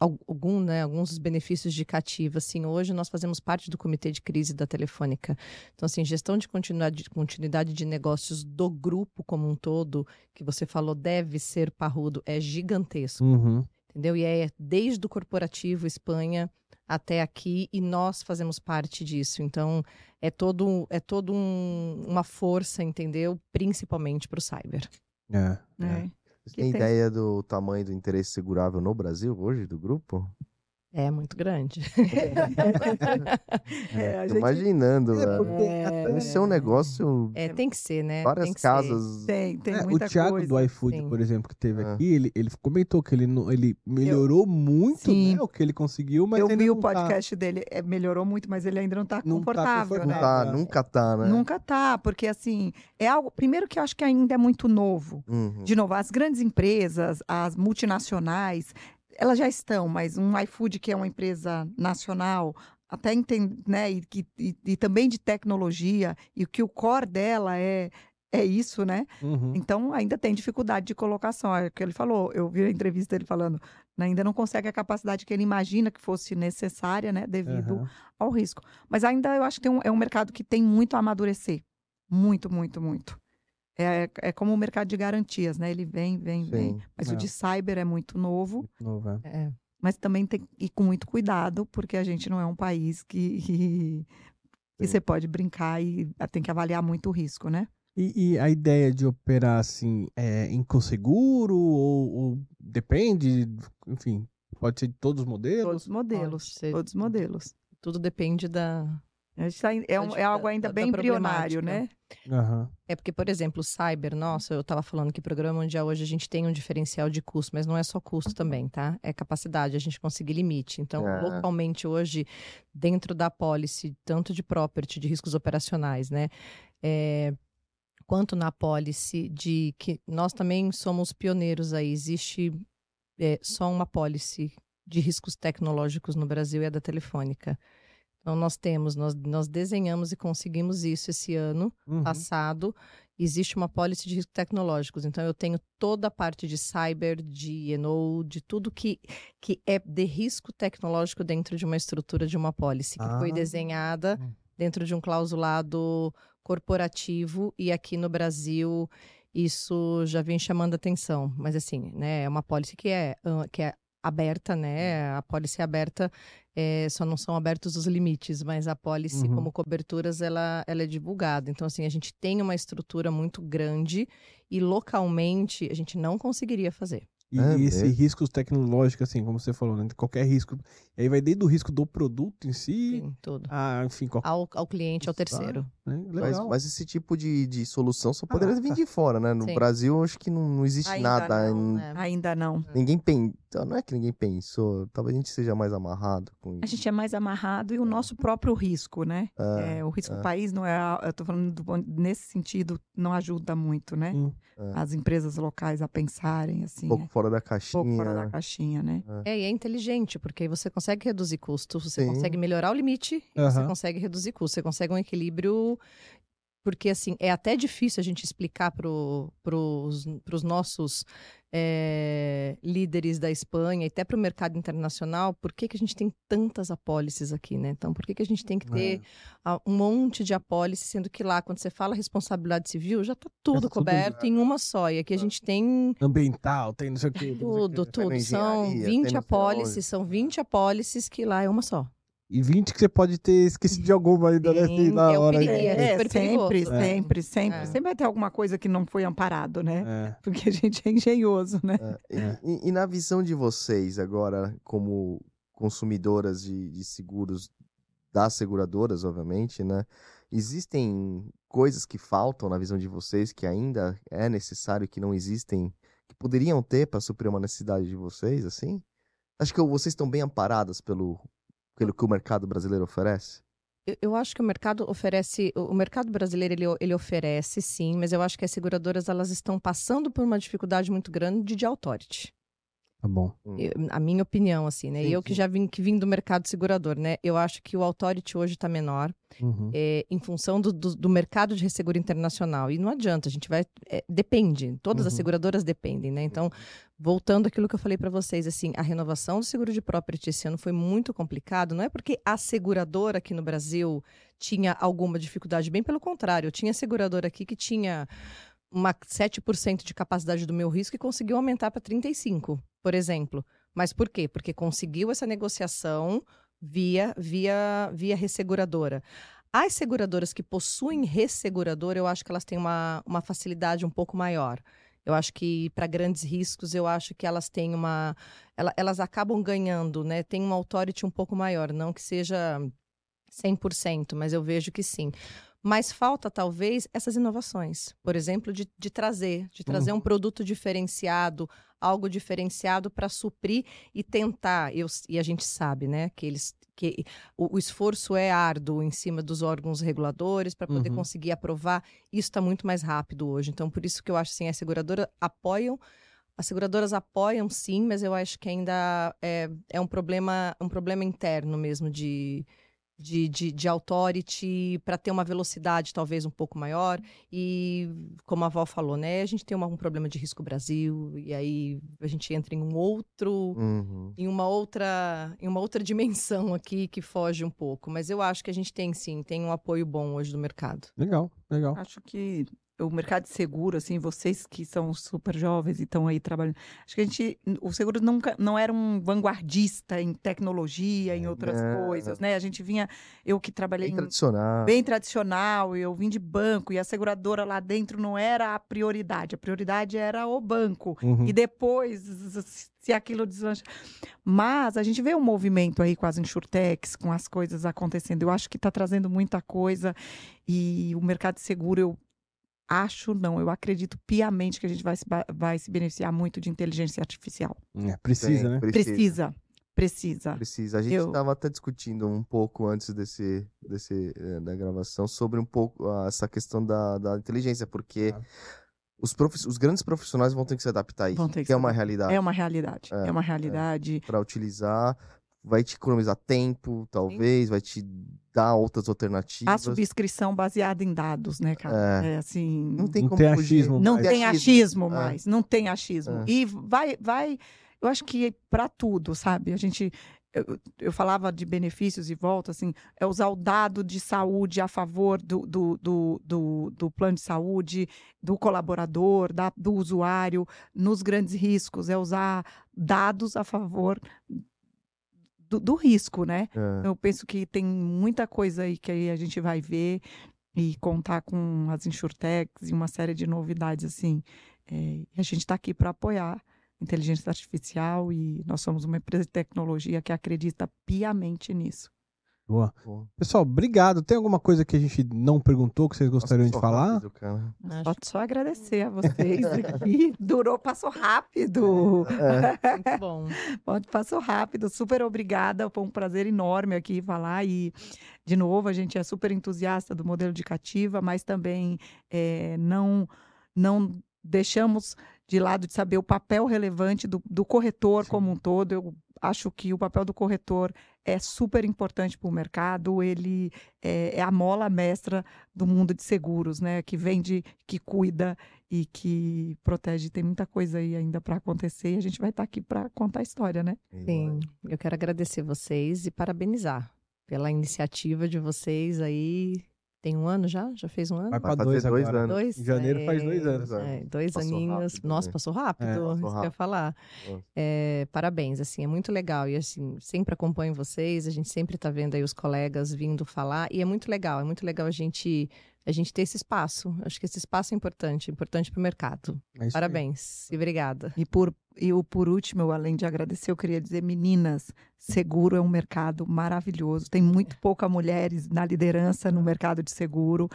algum, né, alguns dos benefícios de cativa, assim, hoje nós fazemos parte do comitê de crise da Telefônica. Então, assim, gestão de continuidade, continuidade de negócios do grupo como um todo, que você falou deve ser parrudo, é gigantesco Uhum. entendeu? E é desde o corporativo Espanha até aqui e nós fazemos parte disso. Então, é todo, é todo um, uma força, entendeu? Principalmente para o cyber. É. É. Você tem tem- ideia do tamanho do interesse segurável no Brasil hoje, do grupo? É muito grande. É, gente imaginando, É, velho. porque É. Deve ser um negócio. É, tem que ser, né? várias Tem que ser. casas. tem, tem É, muita o Thiago coisa. do iFood, sim. por exemplo, que teve Ah. aqui, ele, ele comentou que ele, ele melhorou muito Sim. né, o que ele conseguiu, mas eu ainda vi o tá- podcast dele, é, melhorou muito, mas ele ainda não está Não tá confortável, né? confortável. tá, nunca tá, né? Nunca tá, porque assim, é algo. Primeiro que eu acho que ainda é muito novo. Uhum. De novo, as grandes empresas, as multinacionais, elas já estão, mas um iFood que é uma empresa nacional, até entende, né, e, e- e também de tecnologia, e que o core dela é, é isso, né? Uhum. Então ainda tem dificuldade de colocação. É o que ele falou, eu vi a entrevista dele falando, né, ainda não consegue a capacidade que ele imagina que fosse necessária, né, devido Aham. ao risco. Mas ainda eu acho que um- é um mercado que tem muito a amadurecer. Muito, muito, muito. É, é como o mercado de garantias, né? Ele vem, vem, vem. Sim. Mas É. o de cyber é muito novo, Muito novo, é. É. mas também tem que ir com muito cuidado, porque a gente não é um país que, que, que você pode brincar e tem que avaliar muito o risco, né? E, e a ideia de operar assim é em ou, ou depende, enfim, pode ser de todos os modelos? Todos os modelos. Todos os modelos. Tudo depende da. A tá em- é, um- é algo Da- ainda da- bem da embrionário, né? Aham. É porque, por exemplo, o cyber, nossa, eu estava falando que programa mundial hoje a gente tem um diferencial de custo, mas não é só custo também, tá? É capacidade, a gente conseguir limite. Então, É. localmente hoje, dentro da policy, tanto de property, de riscos operacionais, né? É, quanto na policy de que nós também somos pioneiros aí. Existe é, só uma policy de riscos tecnológicos no Brasil e é da Telefônica. Então, nós temos, nós, nós desenhamos e conseguimos isso esse ano Uhum. passado, existe uma policy de riscos tecnológicos. Então, eu tenho toda a parte de cyber, de ENO, de tudo que, que é de risco tecnológico dentro de uma estrutura de uma policy, que foi Ah. desenhada dentro de um clausulado corporativo. E aqui no Brasil, isso já vem chamando atenção. Mas, assim, né, é uma policy que é, que é aberta, né? A policy é aberta, é, só não são abertos os limites, mas a policy, Uhum. como coberturas, ela, ela é divulgada. Então, assim, a gente tem uma estrutura muito grande e localmente a gente não conseguiria fazer. E É esse mesmo? riscos tecnológicos, assim, como você falou, né? Qualquer risco. E aí vai desde o risco do produto em si, Sim, tudo. a, enfim, qualquer. Ao, ao cliente, ao terceiro. né? Mas, mas esse tipo de, de solução só poderia Ah, vir tá. de fora, né? No Sim. Brasil, acho que não, não existe Ainda nada. não, N- É. Ainda não. Ninguém pensou. Não é que ninguém pensou. Talvez a gente seja mais amarrado com A isso. gente é mais amarrado e o nosso próprio risco, né? É, É, o risco é. país não é. a- Eu tô falando do nesse sentido, não ajuda muito, né? Hum. É. As empresas locais a pensarem assim. um pouco é, fora da um caixinha. pouco fora da caixinha, né? É, e é inteligente, porque aí você consegue reduzir custo, você Sim. consegue melhorar o limite e você consegue reduzir custo. Você consegue um equilíbrio. Porque, assim, é até difícil a gente explicar para os nossos é, líderes da Espanha e até para o mercado internacional por que, que a gente tem tantas apólices aqui, né? Então, por que, que a gente tem que ter a- um monte de apólices, sendo que lá, quando você fala responsabilidade civil, já está tudo tudo- coberto em uma só. E aqui a gente tem Ambiental, tem não sei o quê. o tudo, tudo. São engenharia, tem 20 não sei apólices, são 20 apólices que lá é uma só. E 20 que você pode ter esquecido de alguma ainda, né? Sim, assim, na é hora. perigo. aí. E é super sempre. É. sempre, sempre. É. Sempre vai ter alguma coisa que não foi amparado, né? É. Porque a gente é engenhoso, né? É, e- É. E, e na visão de vocês agora, como consumidoras de, de seguros das seguradoras, obviamente, né? Existem coisas que faltam na visão de vocês que ainda é necessário que não existem, que poderiam ter para suprir uma necessidade de vocês, assim? Acho que vocês estão bem amparadas pelo, pelo que o mercado brasileiro oferece. Eu, acho que o mercado oferece, o mercado brasileiro ele, ele oferece sim, mas eu acho que as seguradoras elas estão passando por uma dificuldade muito grande de authority. Tá bom. Eu- a minha opinião assim, né? Sim, e eu que já vim que vim do mercado segurador, né? Eu acho que o authority hoje está menor. Uhum. é, em função do, do, do mercado de resseguro internacional. E não adianta, a gente vai. é, depende, todas as Uhum. seguradoras dependem, né? Então, voltando àquilo que eu falei para vocês, assim, a renovação do seguro de property esse ano foi muito complicado. Não é porque a seguradora aqui no Brasil tinha alguma dificuldade, bem pelo contrário, eu tinha seguradora aqui que tinha uma 7% de capacidade do meu risco e conseguiu aumentar para 35%, por exemplo. Mas por quê? Porque conseguiu essa negociação via, via, via resseguradora. As seguradoras que possuem resseguradora, eu acho que elas têm uma, uma facilidade um pouco maior. Eu acho que para grandes riscos, eu acho que elas têm uma. ela- Elas acabam ganhando, né? Tem um authority um pouco maior, não que seja 100%, mas eu vejo que sim. Mas falta, talvez, essas inovações. Por exemplo, de, de trazer, de trazer um produto diferenciado, algo diferenciado para suprir e tentar. Eu, e a gente sabe, né, que eles. Que o, o esforço é árduo em cima dos órgãos reguladores para poder Uhum. conseguir aprovar. Isso está muito mais rápido hoje. Então, por isso que eu acho assim, as seguradoras apoiam as seguradoras apoiam sim, mas eu acho que ainda é, é um problema um problema interno mesmo de de, de, de authority para ter uma velocidade talvez um pouco maior e como a Val falou né a gente tem uma- um problema de risco Brasil e aí a gente entra em um outro Uhum. em uma outra em uma outra dimensão aqui que foge um pouco mas eu acho que a gente tem sim tem um apoio bom hoje do mercado Legal, legal. Acho que o mercado de seguro, assim, vocês que são super jovens e estão aí trabalhando, acho que a gente, o seguro nunca, não era um vanguardista em tecnologia, em outras Não. coisas, né? A gente vinha, eu que trabalhei Bem em tradicional. bem tradicional, eu vim de banco e a seguradora lá dentro não era a prioridade, a prioridade era o banco. Uhum. E depois, se aquilo deslancha. Mas a gente vê um movimento aí com as insurtechs, com as coisas acontecendo. Eu acho que está trazendo muita coisa e o mercado de seguro, eu acho, não, eu acredito piamente que a gente vai se, vai se beneficiar muito de inteligência artificial. É, precisa, Tem, né? Precisa, precisa. Precisa. A gente Eu- estava até discutindo um pouco antes desse, desse eh, da gravação sobre um pouco ah, essa questão da, da inteligência, porque Claro. os, profi- os grandes profissionais vão ter que se adaptar a isso, Vão ter que que é uma realidade. É uma realidade. É, É, uma realidade. Para utilizar, vai te economizar tempo, talvez, vai te dar outras alternativas. A subscrição baseada em dados, né, cara? É, assim. Não tem Não como tem achismo Não mais. tem achismo É. mais, não tem achismo. É. E vai, vai, eu acho que para tudo, sabe? A gente, eu, eu falava de benefícios e volta, assim, é usar o dado de saúde a favor do, do, do, do, do plano de saúde, do colaborador, da, do usuário, nos grandes riscos, é usar dados a favor do, do risco, né? É. Eu penso que tem muita coisa aí que aí a gente vai ver e contar com as insurtechs e uma série de novidades assim. É, e a gente está aqui para apoiar inteligência artificial e nós somos uma empresa de tecnologia que acredita piamente nisso. Boa. Pô, Pessoal, obrigado. Tem alguma coisa que a gente não perguntou que vocês gostariam de falar? rápido, Pode só agradecer a vocês aqui. Durou, passou rápido. É. muito bom Pode, passou rápido. Super obrigada. Foi um prazer enorme aqui falar. E, de novo, a gente é super entusiasta do modelo de cativa, mas também eh, não, não deixamos de lado de saber o papel relevante do, do corretor Sim. como um todo. Eu acho que o papel do corretor é super importante para o mercado. Ele é, é a mola mestra do mundo de seguros, né? Que vende, que cuida e que protege. Tem muita coisa aí ainda para acontecer e a gente vai estar aqui para contar a história, né? Sim, eu quero agradecer vocês e parabenizar pela iniciativa de vocês aí. Tem um ano já? Já fez um ano? Vai fazer dois dois agora. anos. Dois? Em janeiro faz dois É, anos. é, dois Passou aninhos. rápido, Nossa, passou rápido. É, passou isso que eu ia rápido. falar. É, parabéns, assim, é muito legal. E assim, sempre acompanho vocês, a gente sempre tá vendo aí os colegas vindo falar. E é muito legal, é muito legal a gente, a gente ter esse espaço. Acho que esse espaço é importante, importante para o mercado. É aí. Parabéns e obrigada. E por, e o, por último, eu, além de agradecer, eu queria dizer, meninas, seguro é um mercado maravilhoso. Tem muito pouca mulheres na liderança no mercado de seguro.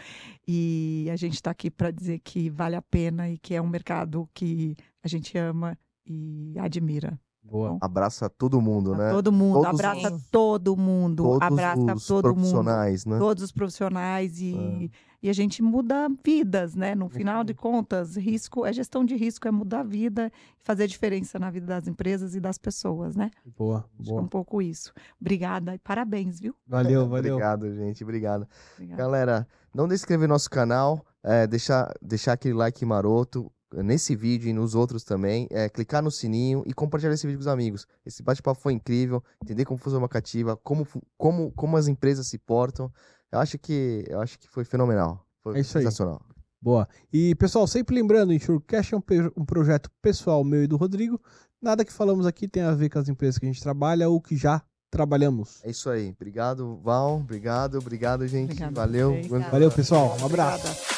E a gente está aqui para dizer que vale a pena e que é um mercado que a gente ama e admira. Boa. Abraça todo mundo, A né? Todo mundo, Todos abraça os- todo mundo, Todos abraça os todo mundo. profissionais, né? Todos os profissionais e, É. e a gente muda vidas, né? No final de contas, risco é gestão de risco, é mudar a vida, fazer diferença na vida das empresas e das pessoas, né? Boa, é boa. um pouco isso. Obrigada e parabéns, viu? Valeu, valeu. Obrigado, gente. Obrigado. Obrigada. Galera, não deixe de inscrever no nosso canal, é, deixar, deixar aquele like maroto nesse vídeo e nos outros também, é, clicar no sininho e compartilhar esse vídeo com os amigos. Esse bate-papo foi incrível, entender como funciona uma cativa, como, como, como as empresas se portam. Eu acho que, eu acho que foi fenomenal. Foi É isso aí. sensacional. Boa. E, pessoal, sempre lembrando, o Insurecast é um, um projeto pessoal meu e do Rodrigo. Nada que falamos aqui tem a ver com as empresas que a gente trabalha ou que já trabalhamos. É isso aí. Obrigado, Val. Obrigado, obrigado, gente. Obrigada a Valeu. Muito- Valeu, pessoal. Um abraço. Obrigada.